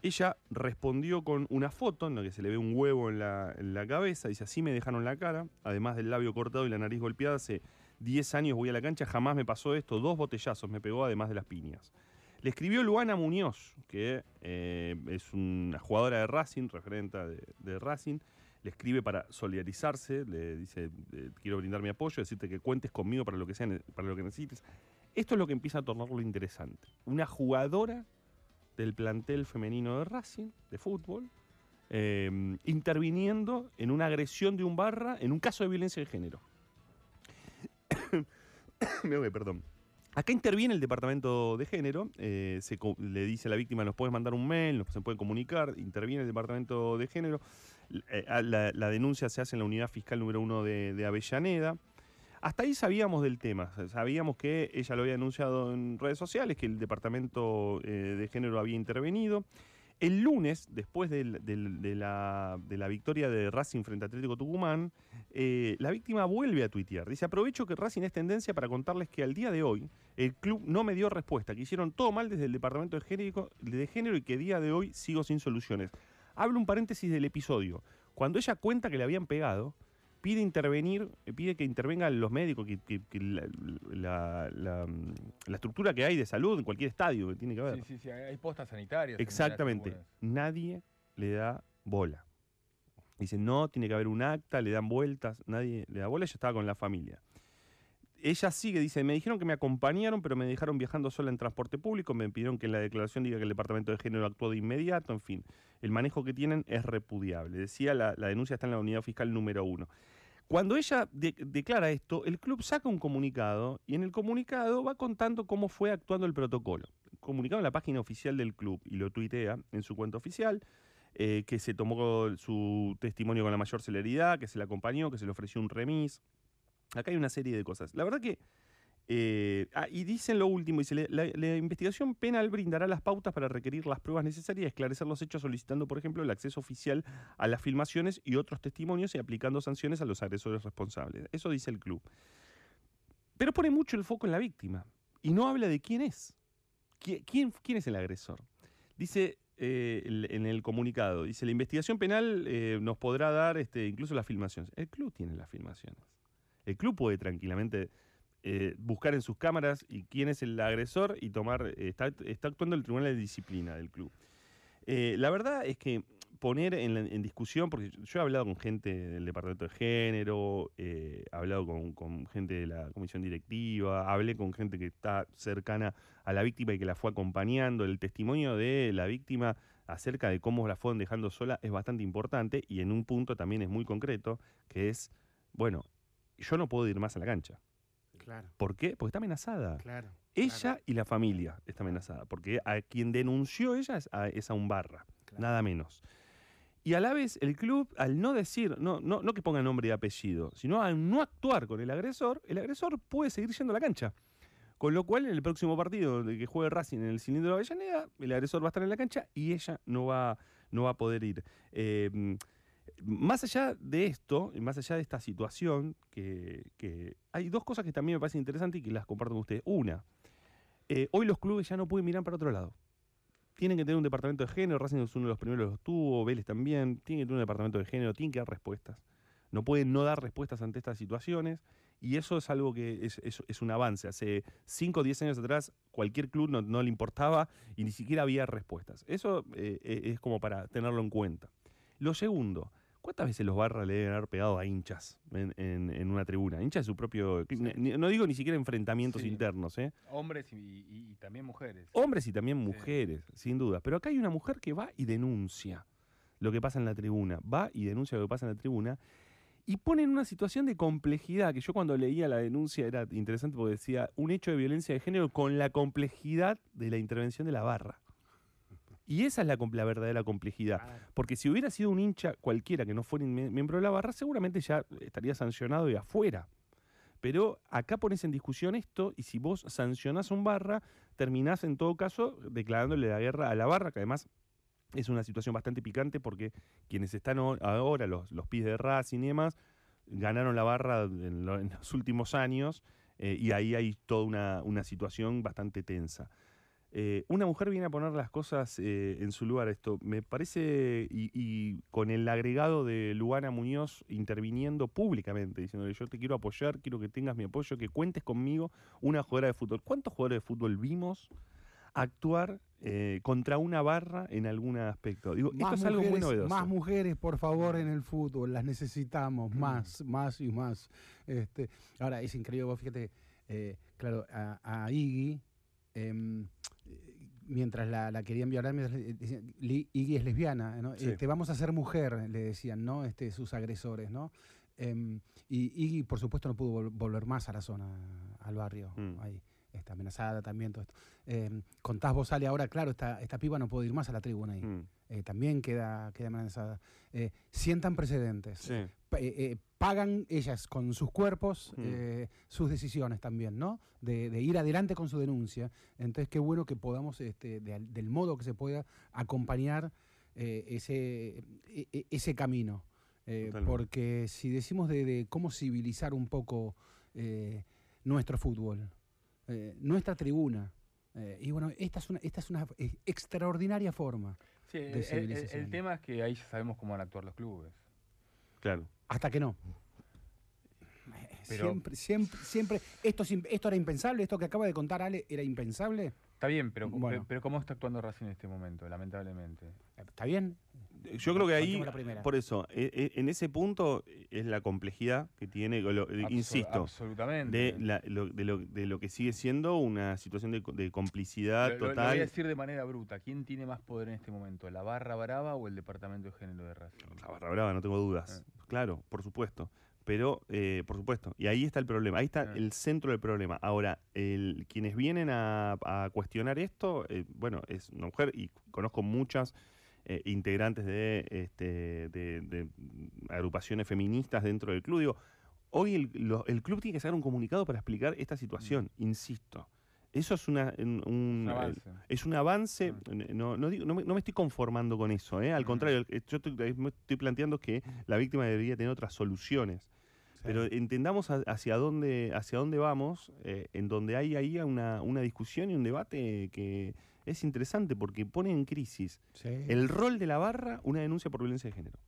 Ella respondió con una foto en la que se le ve un huevo en la, en la cabeza. Dice, así me dejaron la cara, además del labio cortado y la nariz golpeada. Hace 10 años voy a la cancha, jamás me pasó esto. Dos botellazos me pegó, además de las piñas. Le escribió Luana Muñoz, que eh, es una jugadora de Racing, referente de, Racing. Le escribe para solidarizarse, le dice, eh, quiero brindar mi apoyo, decirte que cuentes conmigo para lo que, sea, para lo que necesites. Esto es lo que empieza a tornarlo interesante. Una jugadora del plantel femenino de Racing, de fútbol, eh, interviniendo en una agresión de un barra en un caso de violencia de género. Me ahogué, perdón. Acá interviene el departamento de género, eh, se le dice a la víctima, nos puedes mandar un mail, nos se puede comunicar, interviene el departamento de género, eh, la, denuncia se hace en la unidad fiscal número uno de, de Avellaneda. Hasta ahí sabíamos del tema, sabíamos que ella lo había denunciado en redes sociales, que el departamento eh, de género había intervenido. El lunes, después de, la, victoria de Racing frente a Atlético Tucumán, eh, la víctima vuelve a tuitear. Dice, aprovecho que Racing es tendencia para contarles que al día de hoy el club no me dio respuesta, que hicieron todo mal desde el departamento de género, de género y que día de hoy sigo sin soluciones. Hablo un paréntesis del episodio. Cuando ella cuenta que le habían pegado, pide intervenir, eh, pide que intervengan los médicos, que, que- que la, la- la- mm, la estructura que hay de salud en cualquier estadio que tiene que haber. Sí, sí, sí, hay postas sanitarias. en Exactamente. Nadie le da bola. Dicen, no, tiene que haber un acta, le dan vueltas, nadie le da bola, ella estaba con la familia. Ella sigue, dice, me dijeron que me acompañaron, pero me dejaron viajando sola en transporte público, me pidieron que en la declaración diga que el Departamento de Género actuó de inmediato, en fin, el manejo que tienen es repudiable. Decía, la, denuncia está en la unidad fiscal número uno. Cuando ella de- declara esto, el club saca un comunicado y en el comunicado va contando cómo fue actuando el protocolo. Comunicado en la página oficial del club y lo tuitea en su cuenta oficial, eh, que se tomó su testimonio con la mayor celeridad, que se le acompañó, que se le ofreció un remis. Acá hay una serie de cosas. La verdad que... eh, ah, y dicen lo último, dice, la, investigación penal brindará las pautas para requerir las pruebas necesarias y esclarecer los hechos solicitando, por ejemplo, el acceso oficial a las filmaciones y otros testimonios y aplicando sanciones a los agresores responsables. Eso dice el club. Pero pone mucho el foco en la víctima y no habla de quién es. ¿Qui- ¿Quién, quién es el agresor? Dice eh, en el comunicado, dice, la investigación penal eh, nos podrá dar este, incluso las filmaciones. El club tiene las filmaciones. El club puede tranquilamente eh, buscar en sus cámaras y quién es el agresor y tomar, está, actuando el Tribunal de Disciplina del club. Eh, la verdad es que poner en discusión, porque yo he hablado con gente del Departamento de Género, eh, he hablado con, con gente de la Comisión Directiva, hablé con gente que está cercana a la víctima y que la fue acompañando. El testimonio de la víctima acerca de cómo la fueron dejando sola es bastante importante y en un punto también es muy concreto, que es, bueno, yo no puedo ir más a la cancha. Claro, ¿Por qué? Porque está amenazada. claro. Ella y la familia está amenazada, porque a quien denunció ella es a, es a un barra, Claro. nada menos. Y a la vez el club, al no decir, no, no, no que ponga nombre y apellido, sino al no actuar con el agresor, el agresor puede seguir yendo a la cancha. Con lo cual, en el próximo partido de que juegue Racing en el cilindro de Avellaneda, el agresor va a estar en la cancha y ella no va, no va a poder ir. Eh, más allá de esto, más allá de esta situación, que, hay dos cosas que también me parecen interesantes y que las comparto con ustedes. Una, eh, hoy los clubes ya no pueden mirar para otro lado. Tienen que tener un departamento de género, Racing es uno de los primeros que los tuvo, Vélez también, tienen que tener un departamento de género, tienen que dar respuestas. no puede no dar respuestas ante estas situaciones. Y eso es algo que es, un avance. Hace 5 o 10 años atrás cualquier club no, no le importaba y ni siquiera había respuestas. Eso eh, eh, es como para tenerlo en cuenta. Lo segundo, ¿cuántas veces los barras le deben haber pegado a hinchas en, en- en una tribuna? Hinchas de su propio... ni- No digo ni siquiera enfrentamientos Sí. internos, ¿eh? Hombres y, y- y también mujeres. Hombres y también mujeres, sin duda. Pero acá hay una mujer que va y denuncia lo que pasa en la tribuna. Va y denuncia lo que pasa en la tribuna. Y pone en una situación de complejidad, que yo cuando leía la denuncia era interesante porque decía un hecho de violencia de género con la complejidad de la intervención de la barra. Y esa es la, la verdadera complejidad. Porque si hubiera sido un hincha cualquiera que no fuera mie- miembro de la barra, seguramente ya estaría sancionado y afuera. Pero acá pones en discusión esto y si vos sancionás a un barra, terminás en todo caso declarándole la guerra a la barra, que además es una situación bastante picante porque quienes están ahora, los, los pis de Racing y demás, ganaron la barra en, lo- en los últimos años eh, y ahí hay toda una, una situación bastante tensa. Eh, una mujer viene a poner las cosas eh, en su lugar. Esto me parece, y, y con el agregado de Luana Muñoz interviniendo públicamente, diciéndole yo te quiero apoyar, quiero que tengas mi apoyo, que cuentes conmigo, una jugadora de fútbol. ¿Cuántos jugadores de fútbol vimos actuar eh, contra una barra en algún aspecto? Digo, esto es algo muy mujeres, novedoso. Más mujeres, por favor, en el fútbol. Las necesitamos más, más y más. Este, ahora, es increíble, fíjate, claro, a, a Iggy, em, mientras la, la querían violar, decían, "Li- Iggy es lesbiana, ¿no? Sí. Eh, te vamos a hacer mujer, le decían, ¿no? Este, sus agresores, ¿no? Em, y Iggy, por supuesto, no pudo vol- volver más a la zona, al barrio, Mm. ahí. Está amenazada también, todo esto. Em, contás vos, sale ahora, claro, esta, esta piba no puede ir más a la tribuna ahí Mm, eh, también queda, queda amenazada. Eh, sientan precedentes. sí. Eh, pagan ellas con sus cuerpos Mm. sus decisiones también, ¿no? De, de ir adelante con su denuncia. Entonces, qué bueno que podamos, este, de del modo que se pueda, acompañar ese, e- e- ese camino. Porque si decimos de, de cómo civilizar un poco nuestro fútbol, eh, nuestra tribuna, eh, y bueno, esta es una, esta es una eh, extraordinaria forma. Sí, de el, el- civilización. el tema es que ahí ya sabemos cómo van a actuar los clubes. Claro. Hasta que no. Pero- siempre, siempre, siempre. Esto, esto era impensable, esto que acaba de contar Ale era impensable. Está bien, pero, Bueno. pero ¿cómo está actuando Racing en este momento, lamentablemente? ¿Está bien? Yo creo que ahí, por eso, e- e- en ese punto es la complejidad que tiene, lo- Absol- insisto, Absolutamente. de, la- lo, de, lo, de lo que sigue siendo una situación de, co- de complicidad Lo- lo- voy a total. decir de manera bruta. ¿Quién tiene más poder en este momento? ¿La barra brava o el departamento de género de Racing? La barra brava, no tengo dudas. Claro, por supuesto. Pero, eh, por supuesto, y ahí está el problema, ahí está Ah. el centro del problema. Ahora, el, quienes vienen a, a cuestionar esto, eh, bueno, es una mujer y conozco muchas eh, integrantes de, este, de, de agrupaciones feministas dentro del club. Digo, hoy el, lo- el club tiene que sacar un comunicado para explicar esta situación, insisto. Eso es una, un, un- Un avance. es un avance, no, no, digo- no me, no me estoy conformando con eso, ¿eh? al Mm. contrario, eh, yo estoy, eh, estoy planteando que la víctima debería tener otras soluciones. Pero entendamos hacia dónde, hacia dónde vamos, eh, en donde hay ahí una, una discusión y un debate que es interesante porque pone en crisis el rol de la barra una denuncia por violencia de género.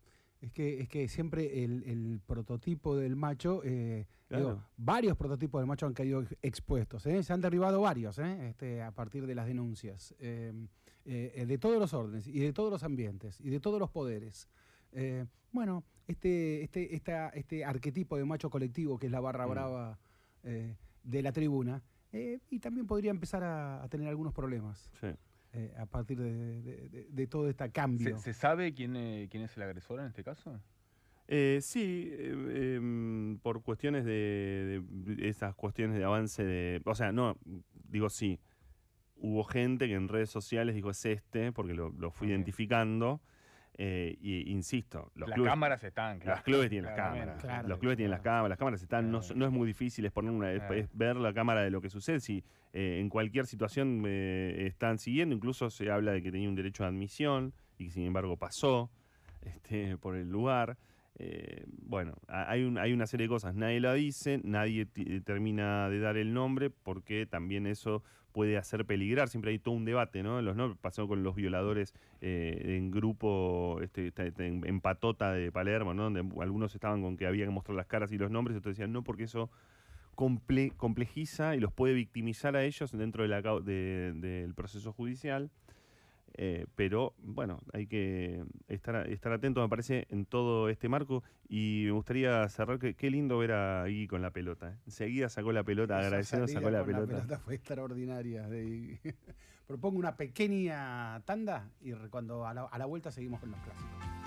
Es que, es que siempre el, el prototipo del macho, eh, digo, varios prototipos del macho han caído ex- expuestos, ¿eh? se han derribado varios ¿eh? este, a partir de las denuncias, eh, de todos los órdenes y de todos los ambientes y de todos los poderes. Bueno, este, este, esta, este arquetipo de macho colectivo que es la barra Mm. brava de la tribuna, eh, y también podría empezar a, a tener algunos problemas Sí. eh, a partir de, de- de- de todo este cambio. ¿Se, se sabe quién, eh, quién es el agresor en este caso? Eh, sí, eh, em, por cuestiones de, de esas cuestiones de avance de... O sea, no, digo sí. Hubo gente que en redes sociales dijo es este, porque lo, lo fui Ok. identificando. Eh, y insisto, los Las clubes, cámaras están, claro. los clubes tienen las cámaras. Claro. Los clubes tienen las cámaras, las cámaras están, no, Claro. no es muy difícil es poner una, es- Claro. es ver la cámara de lo que sucede. Si eh, en cualquier situación eh, están siguiendo, incluso se habla de que tenía un derecho de admisión y que sin embargo pasó este, por el lugar. eh, bueno, ha- hay, un- hay una serie de cosas, nadie la dice, nadie termina de dar el nombre porque también eso puede hacer peligrar, siempre hay todo un debate, ¿no? Los nombres pasó con los violadores eh, en grupo, este, en, Patota de Palermo, ¿no? Donde algunos estaban con que había que mostrar las caras y los nombres, otros decían no, porque eso comple- complejiza y los puede victimizar a ellos dentro de la de- del proceso judicial. Eh, pero bueno, hay que estar, estar atentos, me parece, en todo este marco. Y me gustaría cerrar, que, qué lindo ver a Iggy con la pelota. ¿eh? Enseguida sacó la pelota, agradeciendo, sacó la con pelota. fue extraordinaria. de- Propongo una pequeña tanda y cuando a la, a la vuelta seguimos con los clásicos.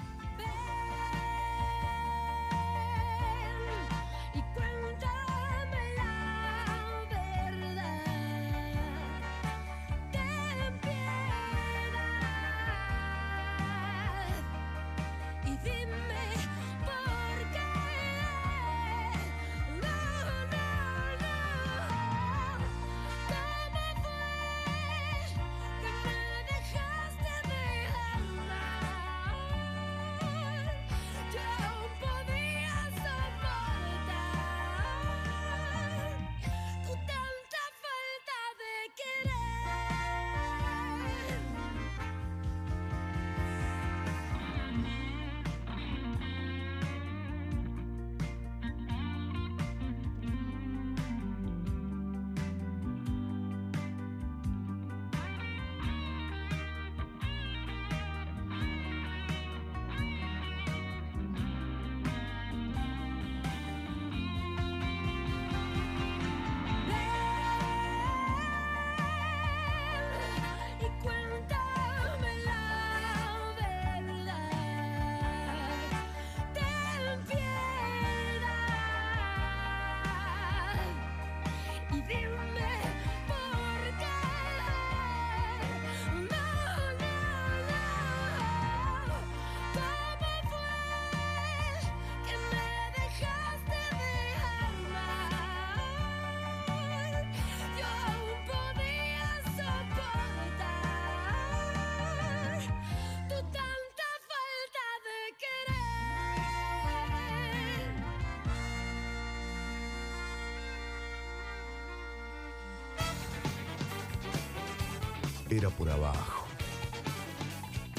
Era por abajo.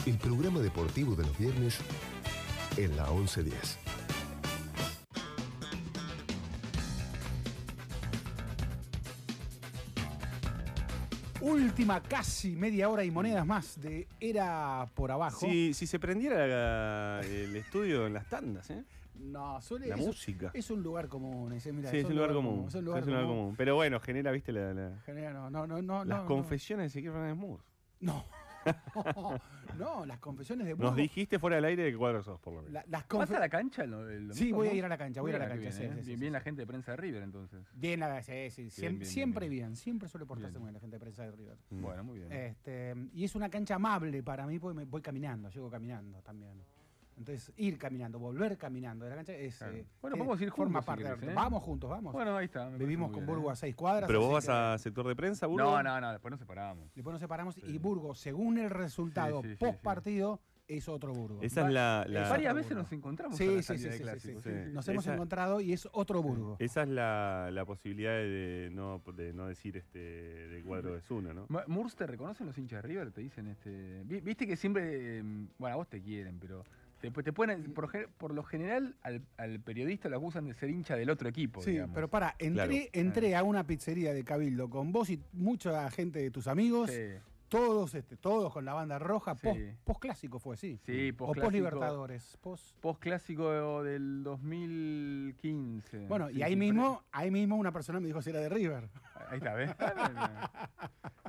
El programa deportivo de los viernes en la 1110. Última casi media hora y monedas más de Era por abajo. Si, si se prendiera la- el estudio en las tandas, ¿eh? No, suele La es- música. Es un lugar común. mira, sí, es un lugar común. Es un lugar es un lugar común. común. Pero bueno, genera, viste, la- la- Genera- no, no, no, no, las no, confesiones de Ezequiel Fernández Mur. No. no, las confesiones de Nos Burgos. dijiste fuera del aire de qué cuadro sos, por lo menos. la- las ¿Vas a la cancha el, el domingo? Sí, voy a ir a la cancha, voy a ir a la cancha, bien, sí, ¿eh? sí, Bien sí, la gente de prensa de River, entonces. Bien, la, sí, sí, siem- bien, siempre bien. bien, siempre suele portarse Bien. muy bien la gente de prensa de River. Bueno, muy bien. Este, y es una cancha amable para mí porque me voy caminando, llego caminando también. Entonces, ir caminando, volver caminando de la cancha es. Claro. eh, Bueno, podemos ir forma juntos, si parte querés, de- ¿eh? Vamos juntos, vamos. Bueno, ahí está. Vivimos con muy bien, Burgo ¿eh? a seis cuadras. Pero vos vas que a sector de prensa, Burgo. No, no, no, después nos separamos. Después nos separamos y Sí. Burgo, según el resultado Sí, sí, sí, post partido, es otro Burgo. Esa es la, la- es Varias veces Burgo. nos encontramos Sí, a sí, sí, sí, sí, clásicos, sí. sí, sí. Nos hemos Esa- encontrado y es otro Burgo. esa es la, la posibilidad de no, de no decir este de cuadro de Zuna, ¿no? Murs, ¿te reconocen los hinchas de River? Te dicen, este... vi- Viste que siempre, eh, bueno, a vos te quieren, pero te, te ponen, por, lo general, al, al periodista lo acusan de ser hincha del otro equipo, Sí, digamos. pero para, entré, Claro. entré a una pizzería de Cabildo con vos y mucha gente de tus amigos, Sí, todos, este, todos con la banda roja, Sí. post, post clásico fue así. sí o post post Libertadores. Post, Post clásico del 2015. bueno, Sí, y ahí sí, mismo, ahí mismo una persona me dijo si era de River. Ahí está, ¿ves?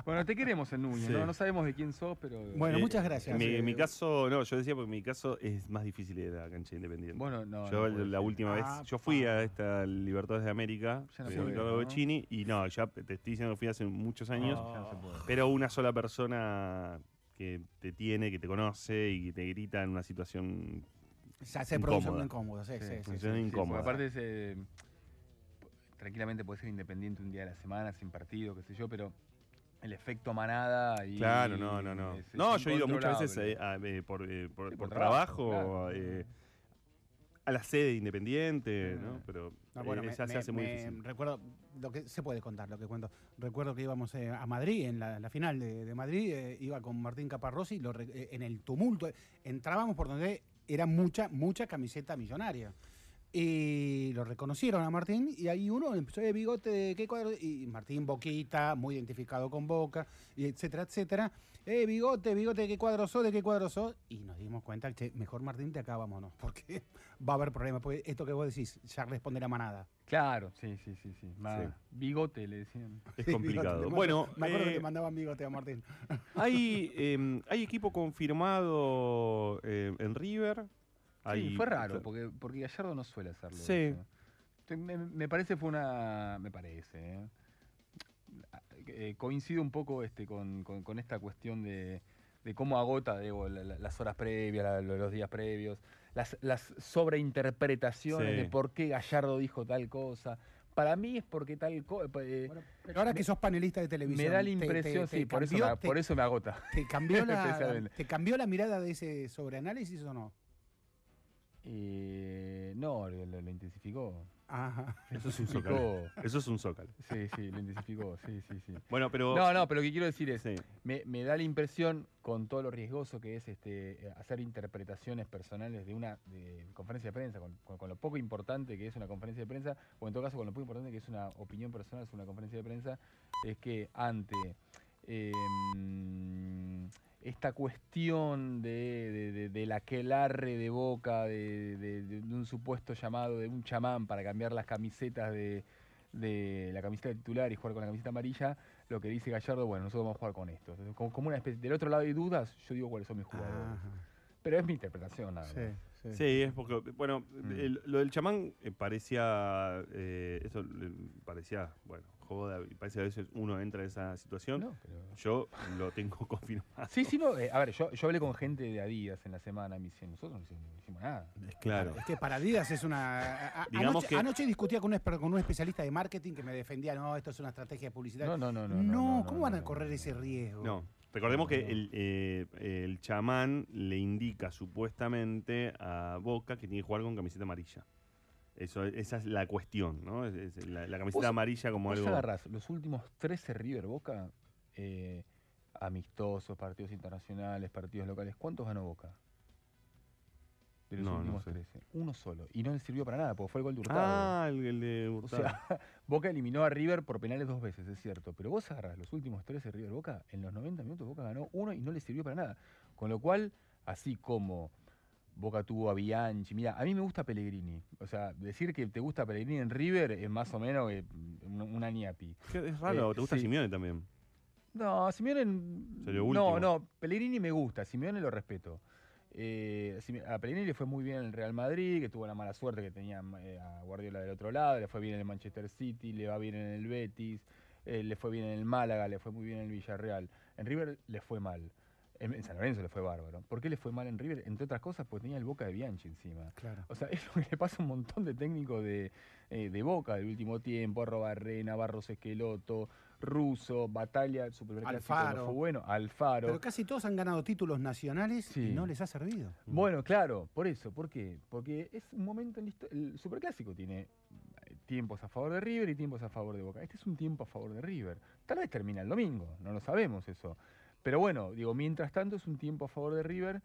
bueno, te queremos en Núñez, Sí. ¿no? No sabemos de quién sos, pero... Bueno, Eh, muchas gracias. En mi, eh, mi caso, no, yo decía porque mi caso es más difícil ir a la cancha independiente. Bueno, no, yo no la última Ah, vez, yo fui a esta Libertadores de América, Ya no de Ricardo ¿no? Bochini, y no, ya te estoy diciendo que fui hace muchos años, Ya no se puede. pero una sola persona que te tiene, que te conoce y que te grita en una situación ya se produce un incómodo, sí, sí, sí, sí. Incómoda. aparte es, eh, tranquilamente puede ser independiente un día de la semana, sin partido, qué sé yo, pero el efecto manada y... Claro, no, no, no. es- es no, yo he ido muchas veces eh, a- eh, por, eh, por- Sí, por por trabajo, trabajo, claro. A la sede independiente, ¿no? Pero No, bueno, eh, me- ya se hace muy me difícil. Recuerdo lo que se puede contar, lo que cuento. Recuerdo que íbamos eh, a Madrid, en la, la final de, de Madrid, eh, iba con Martín Caparrossi, lo en el tumulto, entrábamos por donde era mucha, mucha camiseta millonaria. Y lo reconocieron a Martín y ahí uno empezó de bigote de qué cuadro y Martín Boquita, muy identificado con Boca, y etcétera, etcétera. Eh, bigote, bigote, ¿de qué cuadro sos? ¿De qué cuadro sos? Y nos dimos cuenta que mejor Martín te acá vámonos, porque va a haber problemas. Porque esto que vos decís, ya responde la manada. Claro, sí, sí, sí, sí. Bigote le decían. Es complicado. bigote. Bueno, me acuerdo que eh, te mandaban bigote a Martín. hay, eh, hay equipo confirmado eh, en River. Sí, fue raro, porque, porque Gallardo no suele hacerlo. Sí. Me, me parece fue una. Me parece. ¿eh? Eh, coincido un poco este, con, con- con esta cuestión de, de cómo agota digo, la- la- las horas previas, los días previos, las, las sobreinterpretaciones Sí. de por qué Gallardo dijo tal cosa. Para mí es porque tal cosa. Pero ahora que sos panelista de televisión. me da la te- impresión, te- sí, te por, eso me, te- por eso me agota. ¿Te cambió, la. ¿Te cambió la mirada de ese sobreanálisis o no? Eh, no, lo, lo- lo intensificó. Ajá. Eso es un zócalo. Eso es un zócalo. Sí, sí, lo intensificó, sí, sí, sí. Bueno, pero. No, no, pero lo que quiero decir es, Sí. me, me da la impresión, con todo lo riesgoso que es este eh, hacer interpretaciones personales de una de conferencia de prensa, con, con- con lo poco importante que es una conferencia de prensa, o en todo caso con lo poco importante que es una opinión personal sobre una conferencia de prensa, es que ante eh, mm, esta cuestión de, de, de- del aquelarre de boca, de, de- de- de un supuesto llamado de un chamán para cambiar las camisetas de, de la camiseta titular y jugar con la camiseta amarilla, lo que dice Gallardo, bueno, nosotros vamos a jugar con esto. Entonces, Como, como una especie, del otro lado hay dudas, yo digo cuáles son mis jugadores. Ajá. Pero es mi interpretación, nada más. sí. Sí, es porque, bueno, Mm. el- lo del chamán eh, parecía, eh, eso le- parecía, bueno, joda, y parece que a veces uno entra en esa situación. No, pero- Yo lo tengo confirmado. Sí, sí, no, eh, a ver, yo, yo hablé con gente de Adidas en la semana, me dicen, nosotros no hicimos, nada. Claro. Es que para Adidas es una. a- a- Digamos anoche, que- anoche discutía con un, esper- con un especialista de marketing que me defendía, no, esto es una estrategia de publicidad. No, no, no, no. No, no, no, ¿cómo no, van a correr no, ese riesgo? No, recordemos que el, eh, el chamán le indica supuestamente a Boca que tiene que jugar con camiseta amarilla. Eso, esa es la cuestión, ¿no? Es- es la, la camiseta Vos- amarilla como Vos algo... agarrás los últimos 13 River Boca, eh, amistosos, partidos internacionales, partidos locales, ¿cuántos ganó Boca? De los No, no últimos sé. 13. Uno solo. Y no le sirvió para nada, porque fue el gol de Hurtado. Ah, el, el de O Hurtado. sea, Boca eliminó a River por penales dos veces, es cierto. Pero vos agarrás los últimos 13 River Boca, en los 90 minutos Boca ganó uno y no le sirvió para nada. Con lo cual, así como Boca tuvo a Bianchi, mira, a mí me gusta Pellegrini. O sea, decir que te gusta Pellegrini en River es más o menos eh, una. Que es raro, Eh, ¿te gusta sí. Simeone también? No, Simeone. No, no, Pellegrini me gusta, Simeone lo respeto. Eh, a Pellegrini le fue muy bien en el Real Madrid, que tuvo la mala suerte que tenía eh, a Guardiola del otro lado, le fue bien en el Manchester City, le va bien en el Betis, eh, le fue bien en el Málaga, le fue muy bien en el Villarreal. En River le fue mal. En, en San Lorenzo le fue bárbaro. ¿Por qué le fue mal en River? Entre otras cosas, porque tenía el Boca de Bianchi encima. Claro. O sea, es lo que le pasa a un montón de técnicos de, eh, de Boca del último tiempo, Arrobarrena, Barros Esqueloto, Russo, Batalla, su primer no Alfaro. fue bueno, Alfaro. Pero casi todos han ganado títulos nacionales Sí. y no les ha servido. Bueno, claro, por eso, ¿por qué? Porque es un momento en la histo- el Superclásico tiene eh, tiempos a favor de River y tiempos a favor de Boca. Este es un tiempo a favor de River. Tal vez termina el domingo, no lo sabemos eso. Pero bueno, digo, mientras tanto es un tiempo a favor de River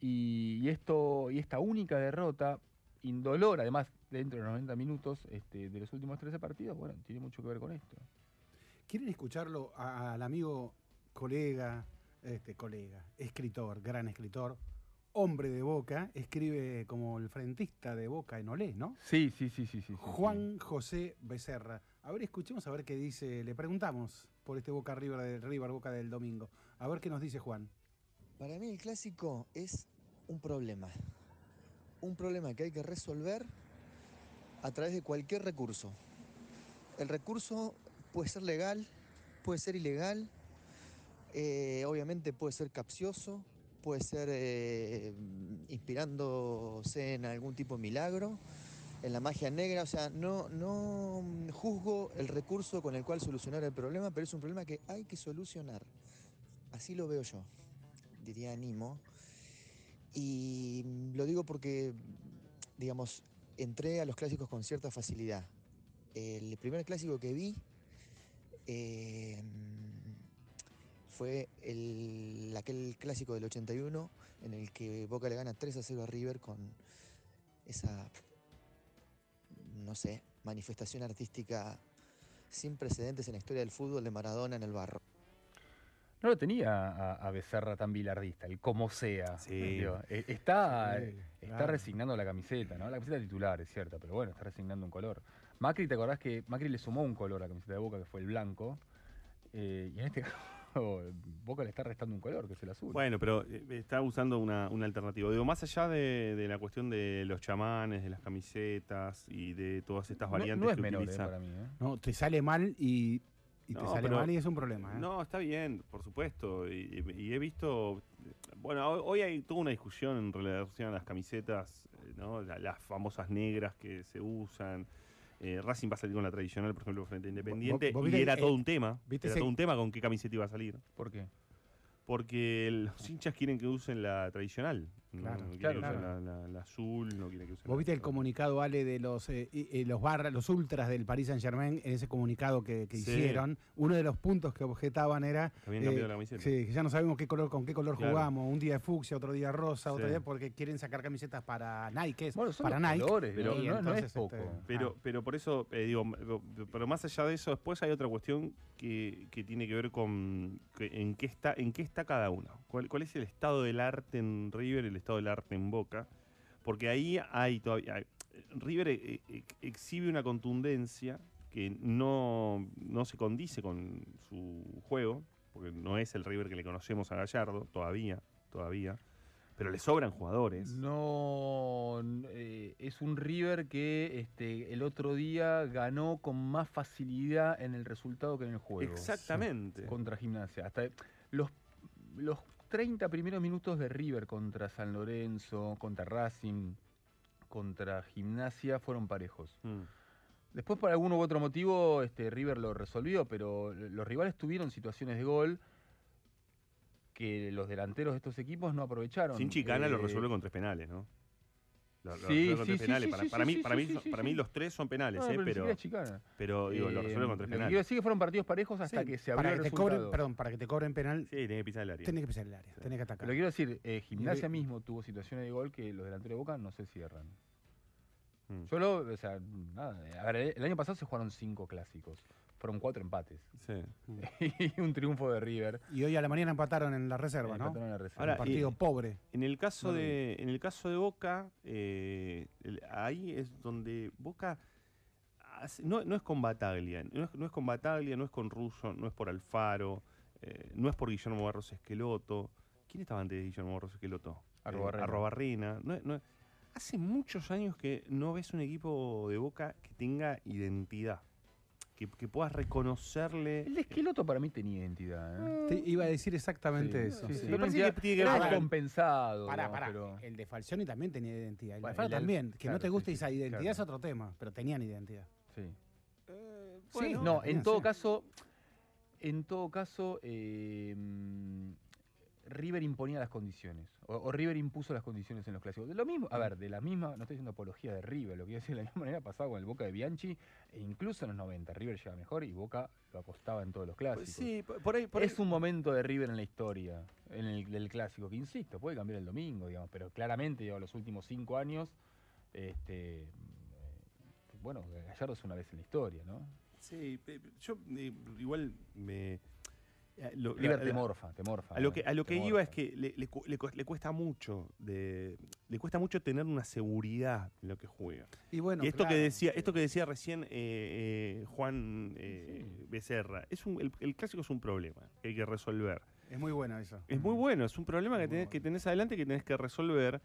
y, y esto y esta única derrota indolor, además dentro de los 90 minutos este, de los últimos 13 partidos, bueno, tiene mucho que ver con esto. ¿Quieren escucharlo a- al amigo, colega, este, colega, escritor, gran escritor, hombre de Boca, escribe como el frentista de Boca en Olé, ¿no? Sí, sí, sí, sí, sí. sí, sí. Juan José Becerra. A ver, escuchemos a ver qué dice. Le preguntamos por este Boca River, de River Boca del domingo. A ver qué nos dice Juan. Para mí el clásico es un problema. Un problema que hay que resolver a través de cualquier recurso. El recurso puede ser legal, puede ser ilegal, eh, obviamente puede ser capcioso, puede ser eh, inspirándose en algún tipo de milagro, en la magia negra. O sea, no, no juzgo el recurso con el cual solucionar el problema, pero es un problema que hay que solucionar. Así lo veo yo, diría Nimo. Y lo digo porque digamos, entré a los clásicos con cierta facilidad. El primer clásico que vi eh, fue el, aquel clásico del 81 en el que Boca le gana 3 a 0 a River con esa, no sé, manifestación artística sin precedentes en la historia del fútbol de Maradona en el barro. No lo tenía a, a Becerra tan bilardista, el como sea. Sí. digo, eh, está Sí, está claro. resignando la camiseta, ¿no? La camiseta titular, es cierto, pero bueno, está resignando un color. Macri, ¿te acordás que Macri le sumó un color a la camiseta de Boca, que fue el blanco? Eh, y en este caso, Boca le está restando un color, que es el azul. Bueno, pero eh, está usando una, una alternativa. Digo, más allá de, de la cuestión de los chamanes, de las camisetas y de todas estas no, variantes no es que menor eh, para mí, ¿eh? No, te sale mal y, y te No, sale pero- mal y es un problema. ¿eh? No, está bien, por supuesto. Y, y- y he visto. Bueno, hoy, hoy hay toda una discusión en relación a las camisetas, ¿no? La- las famosas negras que se usan. Eh, Racing va a salir con la tradicional, por ejemplo, frente a Independiente. vos y era eh, todo un tema. ¿viste Era ese- todo un tema con qué camiseta iba a salir. ¿Por qué? Porque los hinchas quieren que usen la tradicional. Claro, No quieren claro, claro. La, la- la azul, no quieren que usen Vos viste el comunicado, Ale, de los eh, y los barras, los ultras del Paris Saint Germain, en ese comunicado que, que Sí. hicieron, uno de los puntos que objetaban era habían eh, cambiado la camiseta. sí, que ya no sabemos qué color, con qué color Claro. jugamos, un día de fucsia, otro día rosa, otro día porque quieren sacar camisetas para Nike, es Bueno, son para los Nike. colores, pero no, entonces, es poco. este, Pero, ah, pero por eso, eh, digo, pero más allá de eso, después hay otra cuestión que, que tiene que ver con que- en, qué está, en qué está cada uno. ¿Cuál, ¿Cuál es el estado del arte en River el estado del arte en Boca? Porque ahí hay todavía... hay- River eh, eh, exhibe una contundencia que no, no se condice con su juego, porque no es el River que le conocemos a Gallardo, todavía, todavía. Pero le sobran jugadores. No, eh, es un River que este, el otro día ganó con más facilidad en el resultado que en el juego. Exactamente. Contra Gimnasia. Hasta los, los 30 primeros minutos de River contra San Lorenzo, contra Racing, contra Gimnasia fueron parejos. Mm. Después, por algún u otro motivo, este, River lo resolvió, pero los rivales tuvieron situaciones de gol que los delanteros de estos equipos no aprovecharon. Sin chicana lo Eh, resuelve con tres penales, ¿no? Lo, lo Sí, sí, sí, penales. para, mí, para, mí, para mí los tres son penales, No, ¿eh? pero pero, pero digo, lo Eh, resuelve con tres lo penales. quiero decir que fueron partidos parejos hasta sí, que se abrió para el que te resultado. cobren, perdón, para que te cobren penal, Sí, tiene que pisar el área. tenés que pisar el área, tenés que atacar. Lo que quiero decir, eh, Gimnasia Y- mismo tuvo situaciones de gol que los delanteros de Boca no se cierran. Mm. Yo lo, o sea, nada, a ver, el- año pasado se jugaron cinco clásicos, fueron cuatro empates Sí. y un triunfo de River. Y hoy a la mañana empataron en la reserva, ¿no? Empataron en la reserva. Ahora, un partido y- pobre. En el caso No de, en el caso de Boca, eh, el- ahí es donde Boca hace- no, no es con Bataglia, no es, no es con Bataglia, no es con Russo, no es por Alfaro, eh, no es por Guillermo Barros Esqueloto. ¿Quién estaba antes de Guillermo Barros Esqueloto? Arrobarrena. Arrobarrena. No, no es- hace muchos años que no ves un equipo de Boca que tenga identidad, que, que puedas reconocerle. El Esqueloto para mí tenía identidad. ¿eh? Te iba a decir exactamente Sí, eso. sí, sí. Me parece que tiene que ver con- descompensado. Pará, pará. pero- El de Falcioni también tenía identidad. El de Bueno, el también. Que claro, no te guste sí, esa identidad claro. es otro tema, pero tenían identidad. sí. Sí, Sí, no, en todo sí. caso, en todo caso, eh, mm, River imponía las condiciones. O, o River impuso las condiciones en los clásicos. De lo mismo, a ver, de la misma, no estoy diciendo apología de River, lo que quiero decir de la misma manera pasaba con el Boca de Bianchi, e incluso en los 90. River llegaba mejor y Boca lo apostaba en todos los clásicos. Sí, por ahí. Por ahí- es un momento de River en la historia, en el del clásico, que insisto, puede cambiar el domingo, digamos, pero claramente, digo, los últimos cinco años, este, eh, bueno, Gallardo es una vez en la historia, ¿no? Sí, yo eh, igual me. Eh, lo- River la- te morfa, te morfa. A lo que, a lo que iba morfa. es que le, le cu- le le cuesta mucho de, le cuesta mucho tener una seguridad en lo que juega. Y bueno, y esto que decía, esto que decía recién eh, eh, Juan eh, Becerra, es un, el, el clásico es un problema que hay que resolver. Es muy bueno eso. Es muy bueno, es un problema que tenés, bueno. que tenés adelante que tenés que resolver.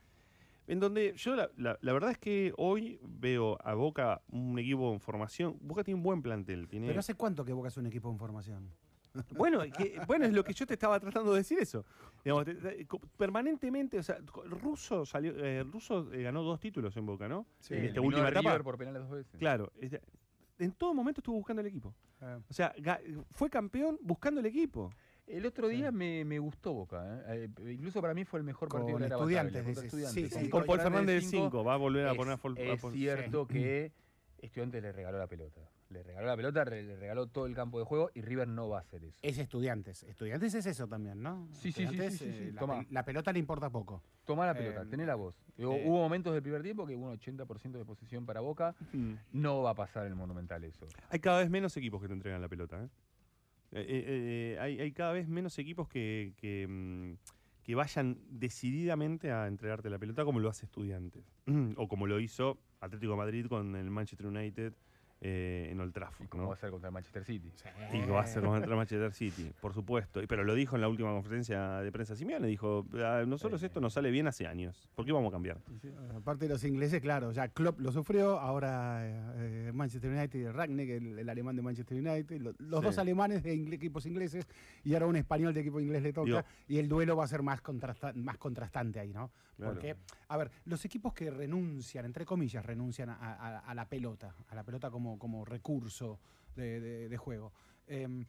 En donde yo la, la- la verdad es que hoy veo a Boca un equipo en formación. Boca tiene un buen plantel. Tiene, Pero ¿hace cuánto que Boca es un equipo en formación? Bueno, que- bueno, es lo que yo te estaba tratando de decir eso. Digamos, te- te- co- permanentemente, o sea, Russo salió, eh, Russo eh, ganó dos títulos en Boca, ¿no? Sí, en esta última etapa. River por penales dos veces. Claro. este, En todo momento estuvo buscando el equipo. Eh, O sea, ga- fue campeón buscando el equipo. El otro día me, me gustó Boca. ¿eh? Eh, incluso para mí fue el mejor Con partido de la Estudiantes, decís. Estudiantes. Sí, con Paul Fernández de cinco, 5 va a volver a es, poner a es cierto Sí. que Estudiantes le regaló la pelota. Le regaló la pelota, le regaló todo el campo de juego y River no va a hacer eso. Es estudiantes. Estudiantes es eso también, ¿no? Sí, sí, sí, Estudiantes, sí, sí, sí. eh, La, Toma. pel- la pelota le importa poco. Tomá la pelota, Eh, tené la voz. Eh. hubo momentos del primer tiempo que hubo un 80% de posesión para Boca. Mm. No va a pasar en el Monumental eso. Hay cada vez menos equipos que te entregan la pelota. ¿eh? Eh, eh, eh, hay, hay cada vez menos equipos que, que, mm, que vayan decididamente a entregarte la pelota como lo hace Estudiantes. o como lo hizo Atlético de Madrid con el Manchester United eh, en Old Trafford. Y como ¿no? va a ser contra el Manchester City. Y lo va a hacer contra el Manchester City, por supuesto. Pero lo dijo en la última conferencia de prensa Simeone. Dijo, a nosotros esto nos sale bien hace años. ¿Por qué vamos a cambiar? Aparte de los ingleses, claro, ya Klopp lo sufrió, ahora eh, Manchester United, Ragnick, el, el alemán de Manchester United, lo- los Sí. dos alemanes de ingle- equipos ingleses y ahora un español de equipo inglés le toca Digo- y el duelo va a ser más, contrasta- más contrastante ahí, ¿no? Claro. Porque, a ver, los equipos que renuncian, entre comillas, renuncian a, a- a la pelota, a la pelota como, como recurso de, de- de juego. em,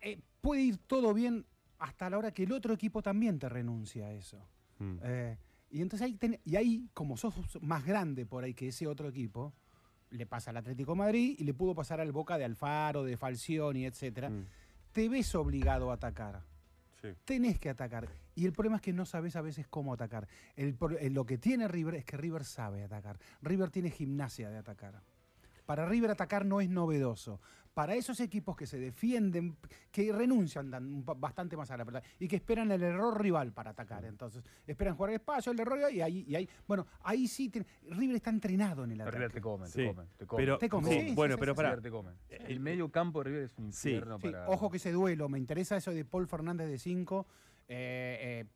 eh, puede ir todo bien hasta la hora que el otro equipo también te renuncia a eso. Mm. Eh, y entonces ahí, ten- y ahí, como sos más grande por ahí que ese otro equipo, le pasa al Atlético de Madrid y le pudo pasar al Boca de Alfaro, de Falcioni, etcétera. Mm. Te ves obligado a atacar. Tenés que atacar. Y el problema es que no sabes a veces cómo atacar. El eh, lo que tiene River es que River sabe atacar. River tiene gimnasia de atacar. Para River atacar no es novedoso. Para esos equipos que se defienden, que renuncian dan bastante más a la pelota y que esperan el error rival para atacar. Entonces, esperan jugar el espacio, el error rival, y ahí, y ahí bueno, ahí sí, River está entrenado en el Pero ataque. River te comen, Sí, te comen, te comen. pero- Te comen, sí, sí, sí, bueno, sí, pero sí, para River te comen. El medio campo de River es un infierno Sí, para... ojo que ese duelo, me interesa eso de Paul Fernández de 5.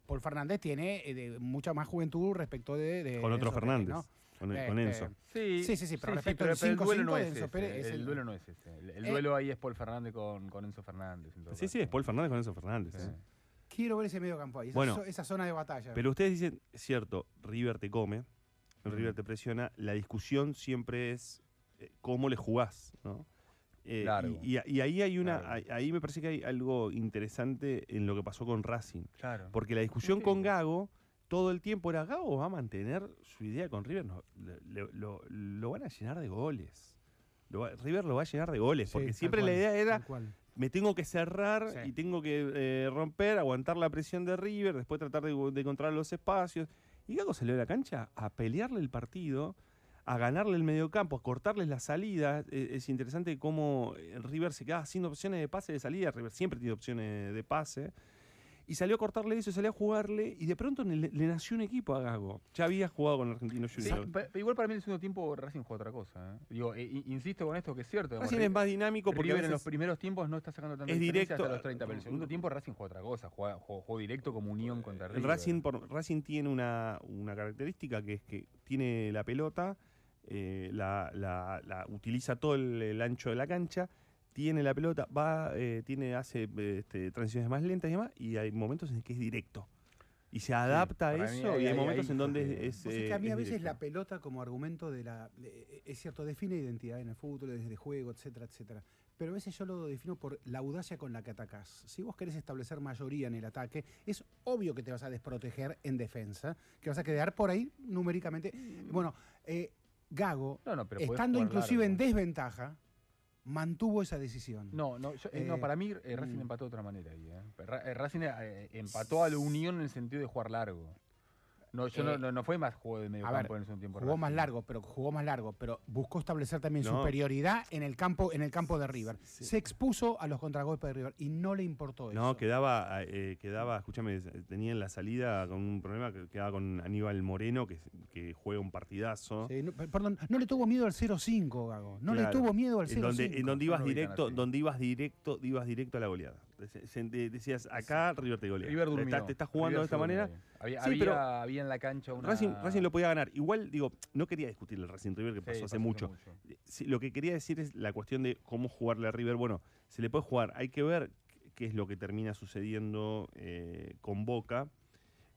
Paul Fernández tiene eh, de mucha más juventud respecto de. de Con otro Fernández. ¿no? Con, Este, con Enzo. Sí, Sí, sí, sí, pero respecto pero, al pero el 5-5 duelo no de es. Pérez es el, el- duelo no es ese. El, el Eh, duelo ahí es Paul Fernández con, con Enzo Fernández. en todo Sí, sí, caso. es Paul Fernández con Enzo Fernández. Sí. ¿eh? Quiero ver ese medio campo ahí, esa, Bueno, esa zona de batalla. Pero ustedes dicen, es cierto, River te come, Mm. River te presiona. La discusión siempre es eh, cómo le jugás, ¿no? Eh, Largo. y, y- y ahí hay una, ahí, ahí me parece que hay algo interesante en lo que pasó con Racing. Claro. Porque la discusión Sí. con Gago todo el tiempo era Gago va a mantener su idea con River, no, lo, lo van a llenar de goles. Lo va- River lo va a llenar de goles, Sí, porque siempre la idea era me tengo que cerrar Sí. y tengo que eh, romper, aguantar la presión de River, después tratar de, de encontrar los espacios. Y Gago salió de la cancha a pelearle el partido, a ganarle el mediocampo, a cortarles la salida. Eh, es interesante cómo eh, River se queda sin opciones de pase de salida. River siempre tiene opciones de pase. Y salió a cortarle eso, salió a jugarle, y de pronto le, le nació un equipo a Gago. Ya había jugado con Argentino Sí, Junior. pe- pero igual para mí en el segundo tiempo Racing juega otra cosa. ¿eh? Digo, i- insisto con esto que es cierto. Racing es más dinámico porque River en los primeros tiempos no está sacando tanta es directo. hasta los 30, pero en el segundo tiempo Racing juega otra cosa, juega directo como unión contra El River. Racing, por- Racing tiene una, una característica que es que tiene la pelota, eh, la, la- la utiliza todo el, el ancho de la cancha, tiene la pelota, va, eh, tiene, hace eh, este, transiciones más lentas y demás, y hay momentos en que es directo. Y se adapta a mí eso, y hay momentos en donde es. Sabés eh, que a mí es a veces directo. la pelota como argumento de la... de- es cierto, define identidad en el fútbol, desde juego, etcétera, etcétera. Pero a veces yo lo defino por la audacia con la que atacás. Si vos querés establecer mayoría en el ataque, es obvio que te vas a desproteger en defensa, que vas a quedar por ahí numéricamente. Bueno, eh, Gago, No, no, pero podés estando inclusive en desventaja, mantuvo esa decisión. No, no, yo- eh, no, Eh, para mí eh, Racing mm. empató de otra manera ahí. ¿eh? Eh, Racing empató a la Unión en el sentido de jugar largo. No, yo Eh, no, no, no fue más juego de medio a ver, campo en el segundo tiempo. Jugó más largo, pero jugó más largo, pero buscó establecer también No. superioridad en el campo, en el campo de River. Sí. Se expuso a los contragolpes de River y no le importó eso. No, quedaba, eh, quedaba, escúchame, tenía en la salida con un problema que quedaba con Aníbal Moreno, que, que juega un partidazo. Sí, no, perdón, no le tuvo miedo al 0-5, Gago. No le tuvo miedo al en 0-5. donde, en donde No ibas directo, donde ibas directo, ibas directo a la goleada. Decías, acá River te golea. River Te durmió. está- te estás jugando River de esta manera. Había, Sí, había, pero había en la cancha una... Racing, Racing lo podía ganar. Igual, digo, no quería discutir el Racing River que Sí, pasó hace pasó mucho. Sí, lo que quería decir es la cuestión de cómo jugarle a River. Bueno, se le puede jugar. Hay que ver qué es lo que termina sucediendo eh, con Boca.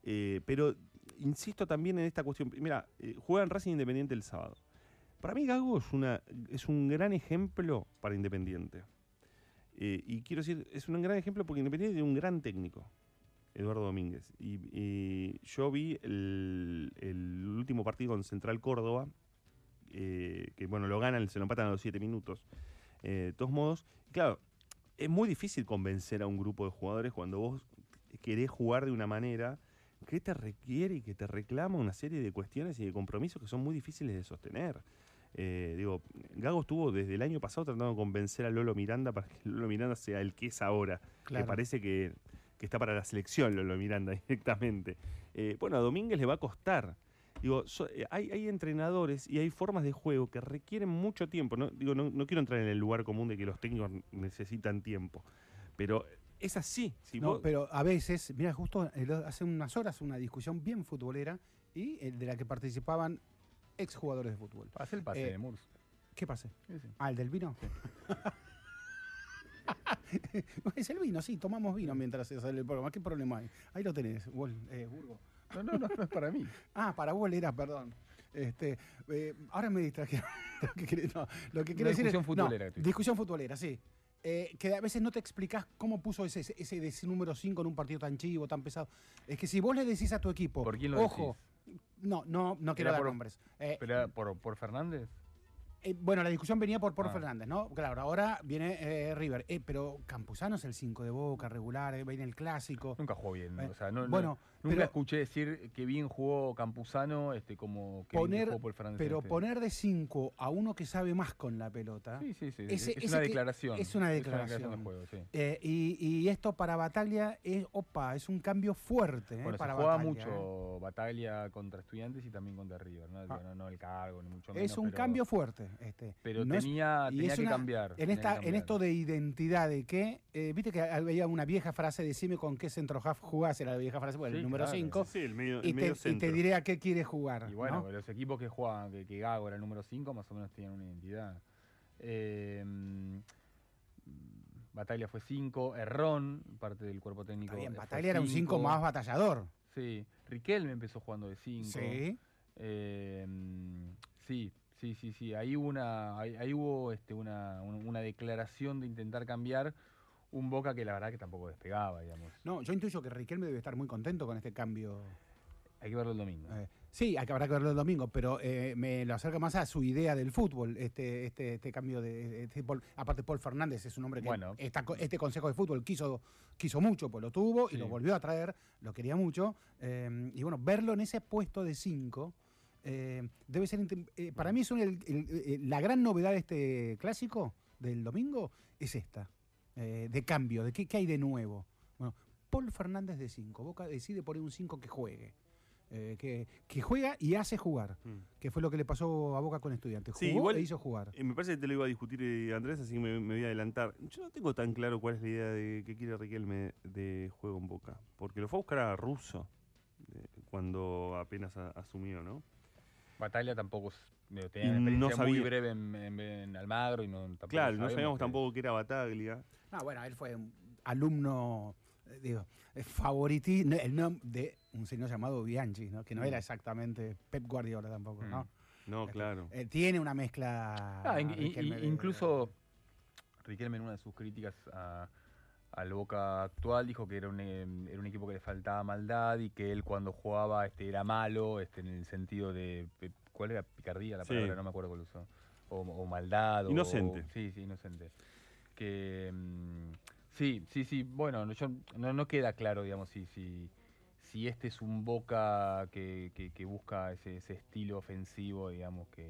Eh, pero insisto también en esta cuestión. Mira, eh, juegan Racing Independiente el sábado. Para mí Gago es, una, es un gran ejemplo para Independiente. Eh, y quiero decir, es un gran ejemplo porque Independiente tiene un gran técnico, Eduardo Domínguez. Y, y yo vi el, el último partido con Central Córdoba, eh, que bueno, lo ganan, se lo empatan a los 7 minutos. Eh, de todos modos, claro, es muy difícil convencer a un grupo de jugadores cuando vos querés jugar de una manera que te requiere y que te reclama una serie de cuestiones y de compromisos que son muy difíciles de sostener. Eh, digo, Gago estuvo desde el año pasado tratando de convencer a Lolo Miranda para que Lolo Miranda sea el que es ahora. Claro. Que parece que, que está para la selección Lolo Miranda directamente. Eh, bueno, a Domínguez le va a costar. Digo, so- eh, hay, hay entrenadores y hay formas de juego que requieren mucho tiempo. No, digo, no, no quiero entrar en el lugar común de que los técnicos necesitan tiempo. Pero es así. Si No, vos- pero a veces, mira, justo hace unas horas una discusión bien futbolera y de la que participaban exjugadores de fútbol. Hace el pase Eh, de Murs. ¿Qué pase? Sí, sí. Ah, el del vino. es el vino, sí, tomamos vino mientras se sale el programa. ¿Qué problema hay? Ahí lo tenés, Wol, eh, Burgo. No, no, no, no es para mí. Ah, para Wol era, perdón. Este, eh, ahora me distraje. lo que no, lo decir discusión no, futbolera tuviste. discusión futbolera, sí. Eh, que a veces no te explicás cómo puso ese, ese, número 5 en un partido tan chivo, tan pesado. Es que si vos le decís a tu equipo, ¿Por quién lo ojo, no, no, no quiero dar por- nombres. Eh, ¿Pero era por, por Fernández? eh, bueno, la discusión venía por, por Ah. Fernández, ¿no? Claro, ahora viene eh, River. Eh, pero Campuzano es el 5 de Boca, regular, eh, viene el clásico. Nunca jugó bien. Eh, o sea, no, no- bueno, nunca pero- escuché decir que bien jugó Campuzano este, como que Poner, jugó por Fernández. pero este. poner de 5 a uno que sabe más con la pelota. Sí, sí, sí. ese- es una declaración. es una declaración. de juego, sí. Eh, y, y esto para Bataglia es, opa, es un cambio fuerte. eh, Bueno, para se Bataglia, eh. mucho Bataglia contra estudiantes y también contra River. No, Ah. no, no el cargo, ni mucho menos. Es un pero- cambio fuerte. Este. Pero No tenía, tenía que una- cambiar. En, esta, en esto de identidad, de que, eh, viste que había una vieja frase, decime con qué centro half jugás, era la vieja frase, bueno, el Sí, número claro. 5, Sí, el medio, y, el medio te, y te diré a qué quiere jugar. Y bueno, ¿no? los equipos que jugaban, que, que Gago era el número 5, más o menos tenían una identidad. Eh, Bataglia fue 5, Errón, parte del cuerpo técnico. Está bien, Bataglia era un 5 cinco. más batallador. Sí, Riquelme empezó jugando de 5. Sí. Eh, sí, sí, sí, sí. Ahí hubo una, ahí, ahí hubo este, una, un- una declaración de intentar cambiar un Boca que la verdad que tampoco despegaba, digamos. No, yo intuyo que Riquelme debe estar muy contento con este cambio. Hay que verlo el domingo. Eh, sí, hay que, habrá que verlo el domingo, pero eh, me lo acerca más a su idea del fútbol, este, este, este cambio de... este Paul- aparte, Paul Fernández es un hombre que Bueno. esta este Consejo de Fútbol quiso, quiso mucho, pues lo tuvo y lo volvió a traer, lo quería mucho. eh, y bueno, verlo en ese puesto de 5 debe ser... eh, para mí es un- el- el- eh, la gran novedad de este clásico del domingo es esta, eh, de cambio, de qué, qué hay de nuevo. Bueno, Paul Fernández de 5, Boca decide poner un 5 que juegue. eh, que, que juega y hace jugar, Mm. que fue lo que le pasó a Boca con Estudiantes. Jugó Sí, igual- e hizo jugar. Eh, me parece que te lo iba a discutir eh, Andrés, así que me, me voy a adelantar. Yo no tengo tan claro cuál es la idea de que quiere Riquelme de juego en Boca. Porque lo fue a buscar a Russo eh, cuando apenas a- asumió, ¿no? Batalla tampoco tenía una no experiencia muy sabía- breve en, en- en Almagro y no tampoco Claro, no sabíamos que- tampoco que era Bataglia. No, bueno, él fue un alumno, eh, digo, favoriti el nom de un señor llamado Bianchi, ¿no? que no Mm. era exactamente Pep Guardiola tampoco, ¿no? No, Este, claro. Eh, tiene una mezcla. Ah, in- Riquelme incluso Riquelme en una de sus críticas a- al Boca actual dijo que era un, eh, era un equipo que le faltaba maldad y que él cuando jugaba este, era malo este, en el sentido de... ¿Cuál era? Picardía la Sí. palabra, no me acuerdo cuál usó. O, o maldad. o- Inocente. sí, sí, inocente. Que... mm, sí, sí, sí. Bueno, no- no, no queda claro, digamos, si... si si este es un Boca que, que- busca ese, ese estilo ofensivo, digamos, que,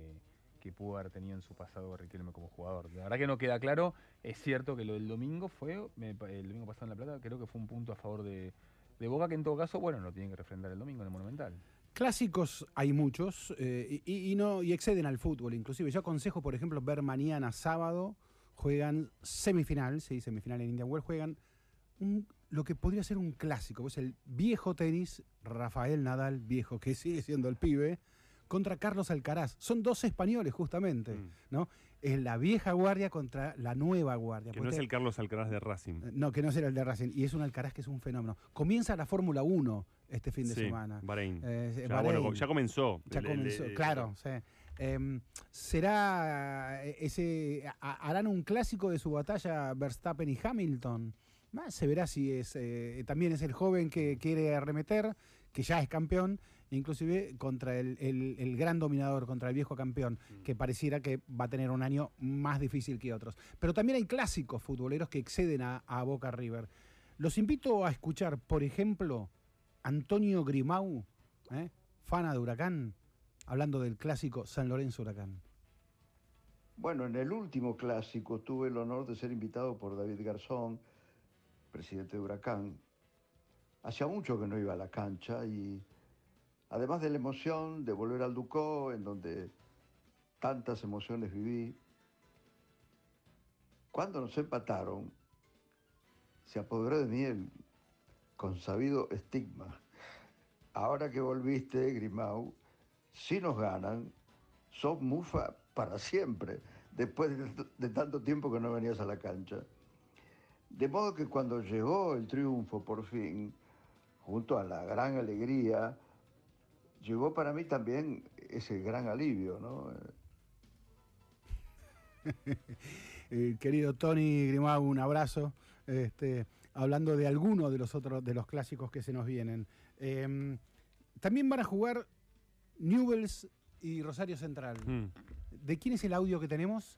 que pudo haber tenido en su pasado Riquelme como jugador. La verdad que no queda claro. Es cierto que lo del domingo fue, el domingo pasado en La Plata, creo que fue un punto a favor de, de Boca, que en todo caso, bueno, lo tienen que refrendar el domingo en el Monumental. Clásicos hay muchos eh, y, y no y exceden al fútbol. Inclusive yo aconsejo, por ejemplo, ver mañana sábado juegan semifinal, sí, semifinal en Indian Wells, juegan un- lo que podría ser un clásico, pues el viejo tenis, Rafael Nadal, viejo que sigue siendo el pibe, contra Carlos Alcaraz. Son dos españoles justamente, Mm. ¿no? Es la vieja guardia contra la nueva guardia. Que no Porque es el Carlos Alcaraz de Racing. no, que no será el de Racing. Y es un Alcaraz que es un fenómeno. Comienza la Fórmula 1 este fin de Sí, semana. Bahrein. Eh, Ya, Bahrein. bueno, ya comenzó. Ya El- el- comenzó, el- claro. sí. Em, ¿Será eh, ese. harán un clásico de su batalla Verstappen y Hamilton? Ah, se verá si es. eh, también es el joven que quiere arremeter, que ya es campeón, inclusive contra el, el- el gran dominador, contra el viejo campeón, que pareciera que va a tener un año más difícil que otros. Pero también hay clásicos futboleros que exceden a, a Boca River. Los invito a escuchar, por ejemplo, Antonio Grimau, ¿eh? fana de Huracán, hablando del clásico San Lorenzo Huracán. Bueno, en el último clásico tuve el honor de ser invitado por David Garzón, presidente de Huracán. Hacía mucho que no iba a la cancha y además de la emoción de volver al Ducó, en donde tantas emociones viví, cuando nos empataron, se apoderó de mí el consabido estigma. Ahora que volviste, Grimau, si nos ganan, sos mufa para siempre, después de, de tanto tiempo que no venías a la cancha. De modo que cuando llegó el triunfo por fin, junto a la gran alegría, llegó para mí también ese gran alivio, ¿no? Eh, querido Tony Grimau, un abrazo. Este, hablando de alguno de los otros de los clásicos que se nos vienen. Em, también van a jugar Newells y Rosario Central. Mm. ¿De quién es el audio que tenemos?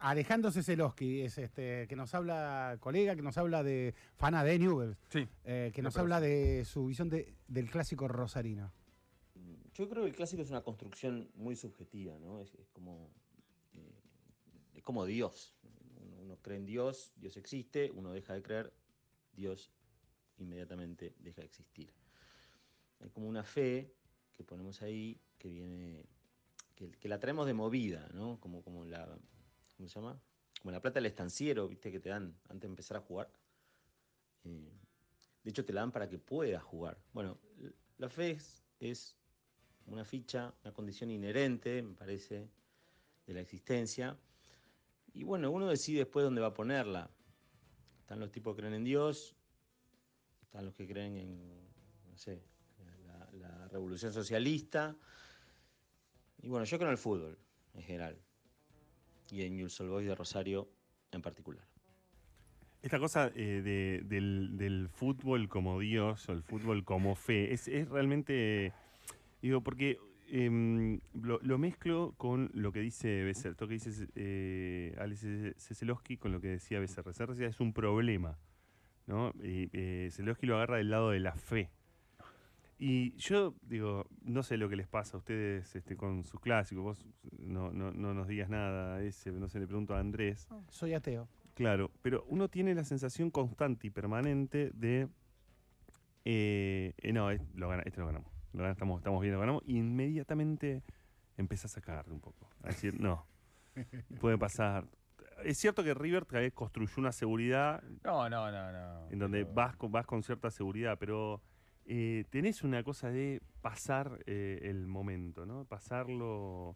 Alejandro Ceselowski, es este, que nos habla, colega, que nos habla de fana de Newells, Sí. eh, que nos habla de su visión de- del clásico rosarino. Yo creo que el clásico es una construcción muy subjetiva, ¿no? Es, es como, eh, es como Dios. Uno, uno cree en Dios, Dios existe, uno deja de creer, Dios inmediatamente deja de existir. Hay como una fe que ponemos ahí que viene, que, la traemos de movida, ¿no? Como, como la, ¿cómo se llama? Como la plata del estanciero, ¿viste? Que te dan antes de empezar a jugar. Eh, de hecho, te la dan para que puedas jugar. Bueno, la fe es, una ficha, una condición inherente, me parece, de la existencia. Y bueno, uno decide después dónde va a ponerla. Están los tipos que creen en Dios, están los que creen en, no sé, revolución socialista. Y bueno, yo creo en el fútbol en general. Y en Old Boys de Rosario en particular. Esta cosa eh, de- del, fútbol como Dios o el fútbol como fe es, realmente. Digo, porque em, lo, lo mezclo con lo que dice Becerra, lo que dice eh, Alex Ceselowski con lo que decía Becerra. Becerra decía es un problema. ¿no? Y eh, lo agarra del lado de la fe. Y yo digo, no sé lo que les pasa a ustedes este, con sus clásicos. Vos no, no, no nos digas nada, ese, no sé, le pregunto a Andrés. Soy ateo. Claro, pero uno tiene la sensación constante y permanente de. eh, eh, no, es- lo gana- este lo ganamos. Lo gana- estamos, estamos bien, lo ganamos. Y inmediatamente empezás a cagarte un poco. A decir, no, puede pasar. Es cierto que River construyó una seguridad No, no, no, no. en donde vas con, vas con cierta seguridad, pero eh, tenés una cosa de pasar eh, el momento, ¿no? Pasarlo.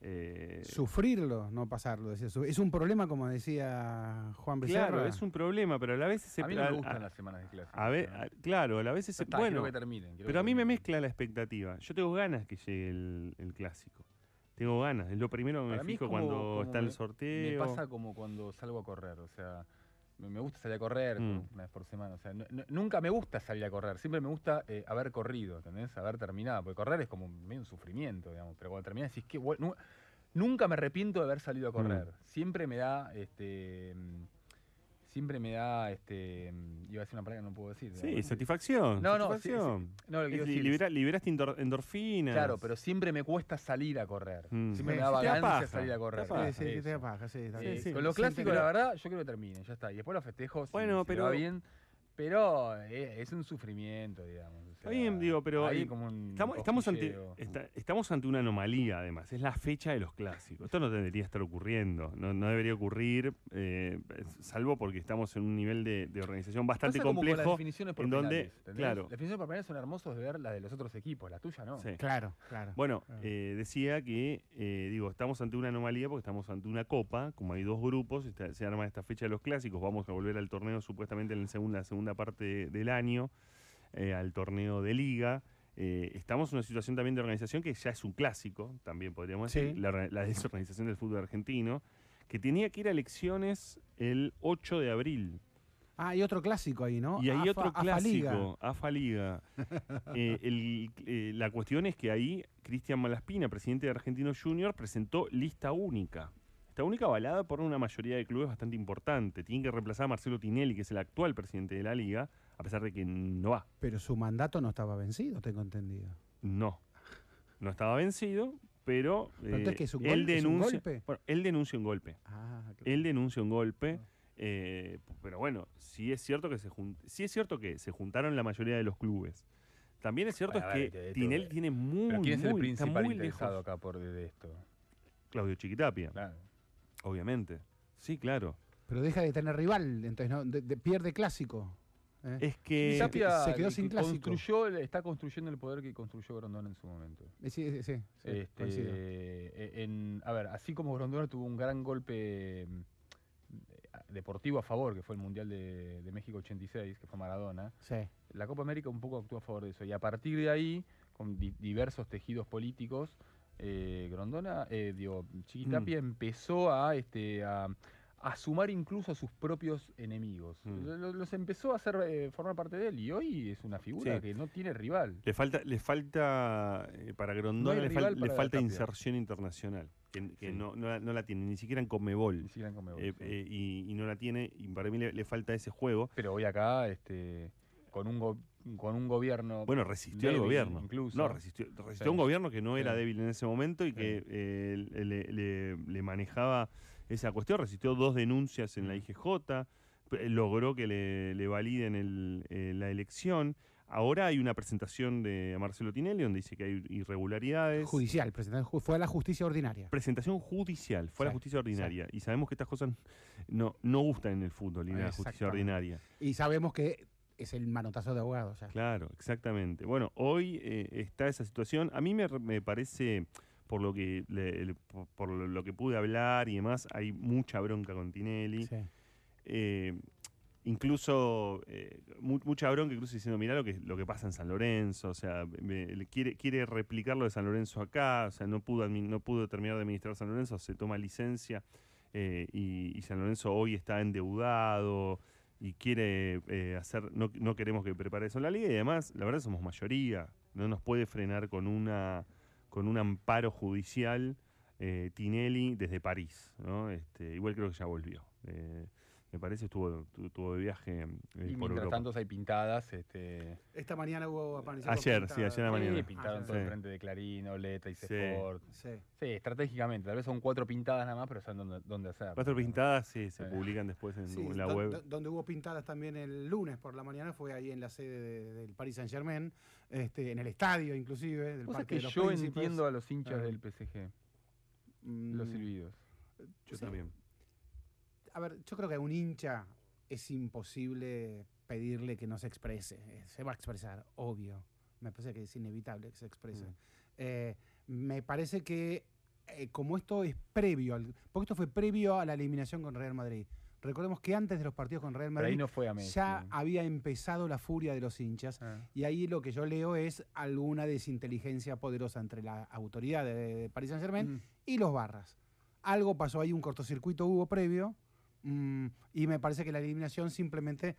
eh, Sufrirlo, no pasarlo. decía, su- Es un problema, como decía Juan Becerra. Claro, es un problema, pero a la vez se A mí no me gustan a- las semanas de clásico. A ver, claro, a la vez se está, bueno, que terminen, pero que a mí me mezcla la expectativa. Yo tengo ganas que llegue el, el clásico. Tengo ganas, es lo primero que me Para fijo como- cuando como está el sorteo. Me pasa como cuando salgo a correr, o sea, me, gusta salir a correr Mm. una vez por semana, o sea, no- no- nunca me gusta salir a correr, siempre me gusta eh, haber corrido, ¿entendés? Haber terminado, porque correr es como medio un sufrimiento, digamos, pero cuando terminas decís que bueno, nunca me arrepiento de haber salido a correr, siempre me da, este, mm, siempre me da, este, mm, iba a decir una palabra que no puedo decir. Sí, digamos. satisfacción. No, no, sí, sí. satisfacción. No, lo que Es libera- liberaste endor- endorfinas. Claro, pero siempre me cuesta salir a correr. Mm. Siempre Sí, me da vagancia salir a correr. Sí, sí, paja, sí, Eh, con clásicos, pero- la verdad, yo creo que terminen, ya está. Y después los festejos, Bueno, pero- va bien, pero es un sufrimiento, digamos. Está bien, digo, pero hay eh, como un estamos, estamos ante, cosquilleo. está- estamos ante una anomalía, además. Es la fecha de los clásicos. Esto no debería estar ocurriendo. No, no debería ocurrir, eh, salvo porque estamos en un nivel de, de organización bastante Pasa como con las complejo. definiciones por en donde, claro, Las definiciones por penales son hermosos de ver las de los otros equipos, la tuya no. Sí. Claro, claro. Bueno, Claro. eh, decía que, eh, digo, estamos ante una anomalía porque estamos ante una copa, como hay dos grupos, está- se arma esta fecha de los clásicos, vamos a volver al torneo supuestamente en la segunda, segunda parte de- del año, eh, al torneo de liga, eh, estamos en una situación también de organización que ya es un clásico, también podríamos decir, la, la desorganización del fútbol argentino, que tenía que ir a elecciones el 8 de abril. Ah, hay otro clásico ahí, ¿no? Y hay AFA- otro AFA Liga. clásico, AFA Liga. Eh, el- eh, la cuestión es que ahí Cristian Malaspina, presidente de Argentinos Junior, presentó lista única. Lista única avalada por una mayoría de clubes bastante importante. Tiene que reemplazar a Marcelo Tinelli, que es el actual presidente de la liga, a pesar de que no va. Pero su mandato no estaba vencido, tengo entendido. No. No estaba vencido, pero, Pero entonces, eh, ¿qué es un él gol- es un denuncia. golpe? Bueno, él denuncia un golpe. Ah, claro. Él denuncia un golpe. eh, pero bueno, sí es cierto que se jun- sí es cierto que se juntaron la mayoría de los clubes. También es cierto Bueno, es ver, que que- esto- tiene muy, Pero ¿quién es el muy- está principal muy interesado lejos. acá por de, de esto? Claudio Chiquitapia, Claro. obviamente. Sí, claro. Pero deja de tener rival, entonces no, de- de- pierde clásico. ¿Eh? Es que Tapia se quedó que sin clásico. construyó, está construyendo el poder que construyó Grondona en su momento. Eh, Sí, sí, sí, sí, Este, eh, en, a ver, así como Grondona tuvo un gran golpe mm, deportivo a favor, que fue el Mundial de, de México 86, que fue Maradona, Sí. la Copa América un poco actuó a favor de eso. Y a partir de ahí, con di- diversos tejidos políticos, eh, Grondona, eh, digo, Chiquitapia Mm. empezó a, este, a, a sumar incluso a sus propios enemigos. Mm. Lo- lo- Los empezó a hacer eh, formar parte de él y hoy es una figura Sí. que no tiene rival. le falta, le falta eh, para Grondona le, fal- falta inserción internacional, que, que Sí. no, no la, no la tiene, ni siquiera en Conmebol. Ni siquiera en Conmebol, Eh, sí. y, y no la tiene, y para mí le, le falta ese juego. Pero hoy acá, este, con un go- con un gobierno. Bueno, resistió al gobierno. Incluso. No, resistió, resistió a un gobierno que no era débil en ese momento y que le manejaba esa cuestión. Resistió dos denuncias en la IGJ, logró que le, le validen el- eh, la elección. Ahora hay una presentación de Marcelo Tinelli donde dice que hay irregularidades. Judicial, ju- fue a la justicia ordinaria. Presentación judicial, fue a la justicia ordinaria. Y sabemos que estas cosas no, no gustan en el fútbol la justicia ordinaria. Y sabemos que es el manotazo de abogados. ya. Claro, exactamente. Bueno, hoy eh, está esa situación. A mí me, me parece, por lo que le- por, lo que pude hablar y demás, hay mucha bronca con Tinelli. Sí. Eh, incluso eh, mu- mucha bronca, incluso diciendo, mirá lo que, lo que pasa en San Lorenzo, o sea, me- le quiere, quiere replicar lo de San Lorenzo acá, o sea, no pudo, no pudo terminar de administrar San Lorenzo, se toma licencia eh, y, y San Lorenzo hoy está endeudado y quiere eh, hacer, no, no queremos que prepare eso en la liga y además, la verdad somos mayoría, no nos puede frenar con una con un amparo judicial eh, Tinelli desde París, ¿no? Este, igual creo que ya volvió. Eh, me parece estuvo, tu- tuvo de viaje eh, Y por mientras Europa. tanto hay pintadas. Este, Esta mañana hubo aparición Ayer, sí, ayer a la mañana. Sí, pintaron Ah, todo el sí. frente de Clarín, Oleta y Sí. Sport. Sí. Sí, estratégicamente. Tal vez son cuatro pintadas nada más, pero saben dónde, dónde hacer. Cuatro pintadas, sí, se Sí. publican después en, Sí, en la web. do- donde hubo pintadas también el lunes por la mañana fue ahí en la sede de- del Paris Saint Germain, este, en el estadio inclusive, del Parque que de los yo Príncipes. entiendo a los hinchas Ah. del PSG, los Mm, silbidos. Yo sí. también. A ver, yo creo que a un hincha es imposible pedirle que no se exprese. Eh, Se va a expresar, obvio. Me parece que es inevitable que se exprese. Mm. Eh, me parece que eh, como esto es previo, al, porque esto fue previo a la eliminación con Real Madrid. Recordemos que antes de los partidos con Real Madrid ahí no fue a Messi. ya había empezado la furia de los hinchas. Ah. Y ahí lo que yo leo es alguna desinteligencia poderosa entre la autoridad de, de Paris Saint Germain Mm. y los barras. Algo pasó ahí, un cortocircuito hubo previo, mm, y me parece que la eliminación simplemente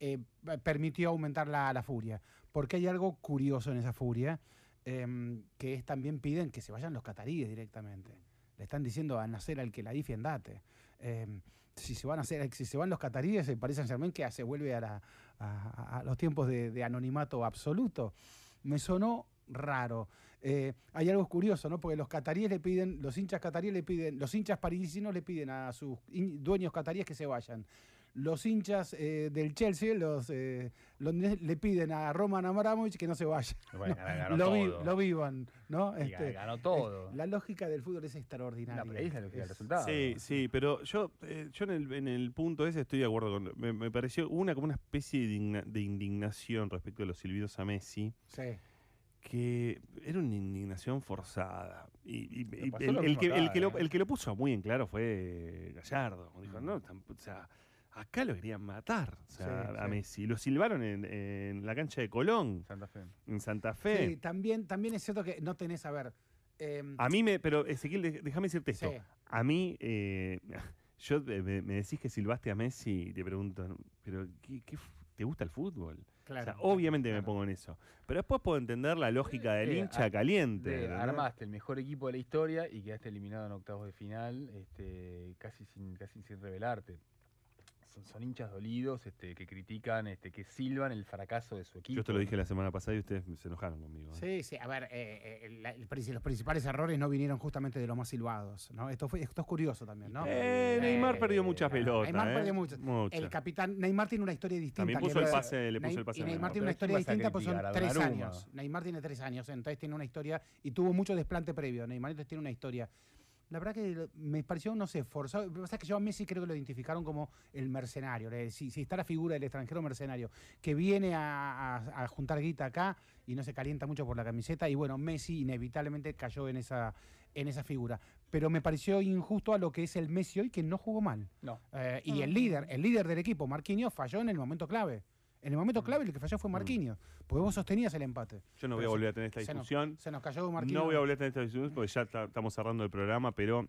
eh, permitió aumentar la, la furia. Porque hay algo curioso en esa furia, em, que es también piden que se vayan los cataríes directamente. Le están diciendo a nacer al que la IFI andate. Em, si se van a hacer, si se van los cataríes, el Paris Saint Germain que se vuelve a, la- los tiempos de anonimato absoluto. Me sonó raro. Eh, hay algo curioso, ¿no? Porque los cataríes le piden, los hinchas cataríes le piden, los hinchas parisinos le piden a sus dueños cataríes que se vayan. Los hinchas eh, del Chelsea, los eh, le piden a Roman Abramovich que no se vaya. Bueno, ganó lo, vi- todo. lo vivan, ¿no? Este, ganó todo. la lógica del fútbol es extraordinaria. No, ahí es la lógica del Es- resultado. Sí, sí, pero yo, eh, yo en, el, en el punto ese estoy de acuerdo con. Me, me pareció una como una especie de, indigna- de indignación respecto de los silbidos a Messi, Sí. Que era una indignación forzada. Y, el, que, el, que lo, ¿eh? el que lo puso muy en claro fue Gallardo. Dijo, no, tamp- o sea, Acá lo querían matar o sea, Sí, a sí. Messi. Lo silbaron en, en la cancha de Colón, Santa Fe. en Santa Fe. Sí, también, también es cierto que no tenés, a ver. em, A mí me. Pero, Ezequiel, déjame decirte esto. Sí. A mí. eh, yo eh, me, me decís que silbaste a Messi y te pregunto, ¿pero qué, te gusta el fútbol? Claro, o sea, obviamente me pongo en eso. Pero después puedo entender la lógica del Sí, hincha caliente. armaste el mejor equipo de la historia y quedaste eliminado en octavos de final, este, casi sin, casi sin revelarte. Son, son hinchas dolidos este, que critican, este, que silban el fracaso de su equipo. Yo esto lo dije la semana pasada y ustedes se enojaron conmigo. ¿eh? Sí, sí, a ver, eh, eh, la- el princi- los principales errores no vinieron justamente de los más silbados, ¿no? Esto, fue, esto es curioso también, ¿no? Eh, Neymar perdió muchas pelotas. Neymar ¿eh? perdió muchas. Muchas. El capitán, Neymar tiene una historia distinta. También que puso el lo- pase- le puso el pase Y a Neymar Neymar. tiene una historia ¿quién vas a distinta porque son tres años. Neymar tiene tres años, entonces tiene una historia y tuvo mucho desplante previo. Neymar entonces tiene una historia. La verdad que me pareció, no sé, forzado. Lo que pasa es que yo a Messi creo que lo identificaron como el mercenario. eh, Si, si está la figura del extranjero mercenario que viene a, a- a juntar guita acá y no se calienta mucho por la camiseta. Y bueno, Messi inevitablemente cayó en esa, en esa figura. Pero me pareció injusto a lo que es el Messi hoy, que no jugó mal. No. Eh, y el líder, el líder del equipo, Marquinhos, falló en el momento clave. En el momento clave el que falló fue Marquinhos, porque vos sostenías el empate. Yo no voy a volver a tener esta se nos- discusión. Se nos, cayó Marquinhos. No voy a volver a tener esta discusión porque ya ta- estamos cerrando el programa, pero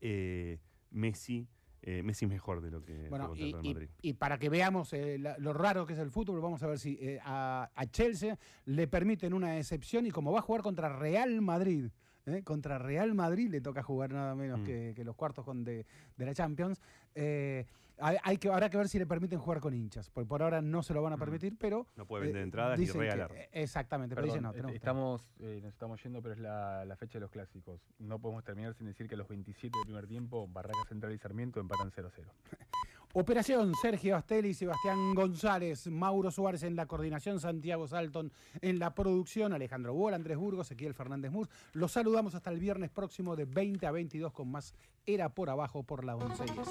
eh, Messi, eh, Messi es mejor de lo que Bueno, y, el y- Madrid. y para que veamos eh, la- lo raro que es el fútbol, vamos a ver si eh, a, a Chelsea le permiten una excepción y como va a jugar contra Real Madrid, contra Real Madrid le toca jugar nada menos Mm. que, que los cuartos con de, de la Champions. Eh, hay, hay que, habrá que ver si le permiten jugar con hinchas, porque por ahora no se lo van a permitir, pero... No puede vender eh, entradas ni que- regalar. eh, exactamente, pero dicen no. tenemos que- estamos, eh, nos estamos yendo, pero es la, la fecha de los clásicos. No podemos terminar sin decir que a los 27 del primer tiempo, Barraca Central y Sarmiento empatan 0-0. Operación Sergio Astelli, Sebastián González, Mauro Suárez en la coordinación, Santiago Salton en la producción, Alejandro Boal, Andrés Burgos, Ezequiel Fernández Murs. Los saludamos hasta el viernes próximo de 20 a 22 con más Era por Abajo por la 11 y 10.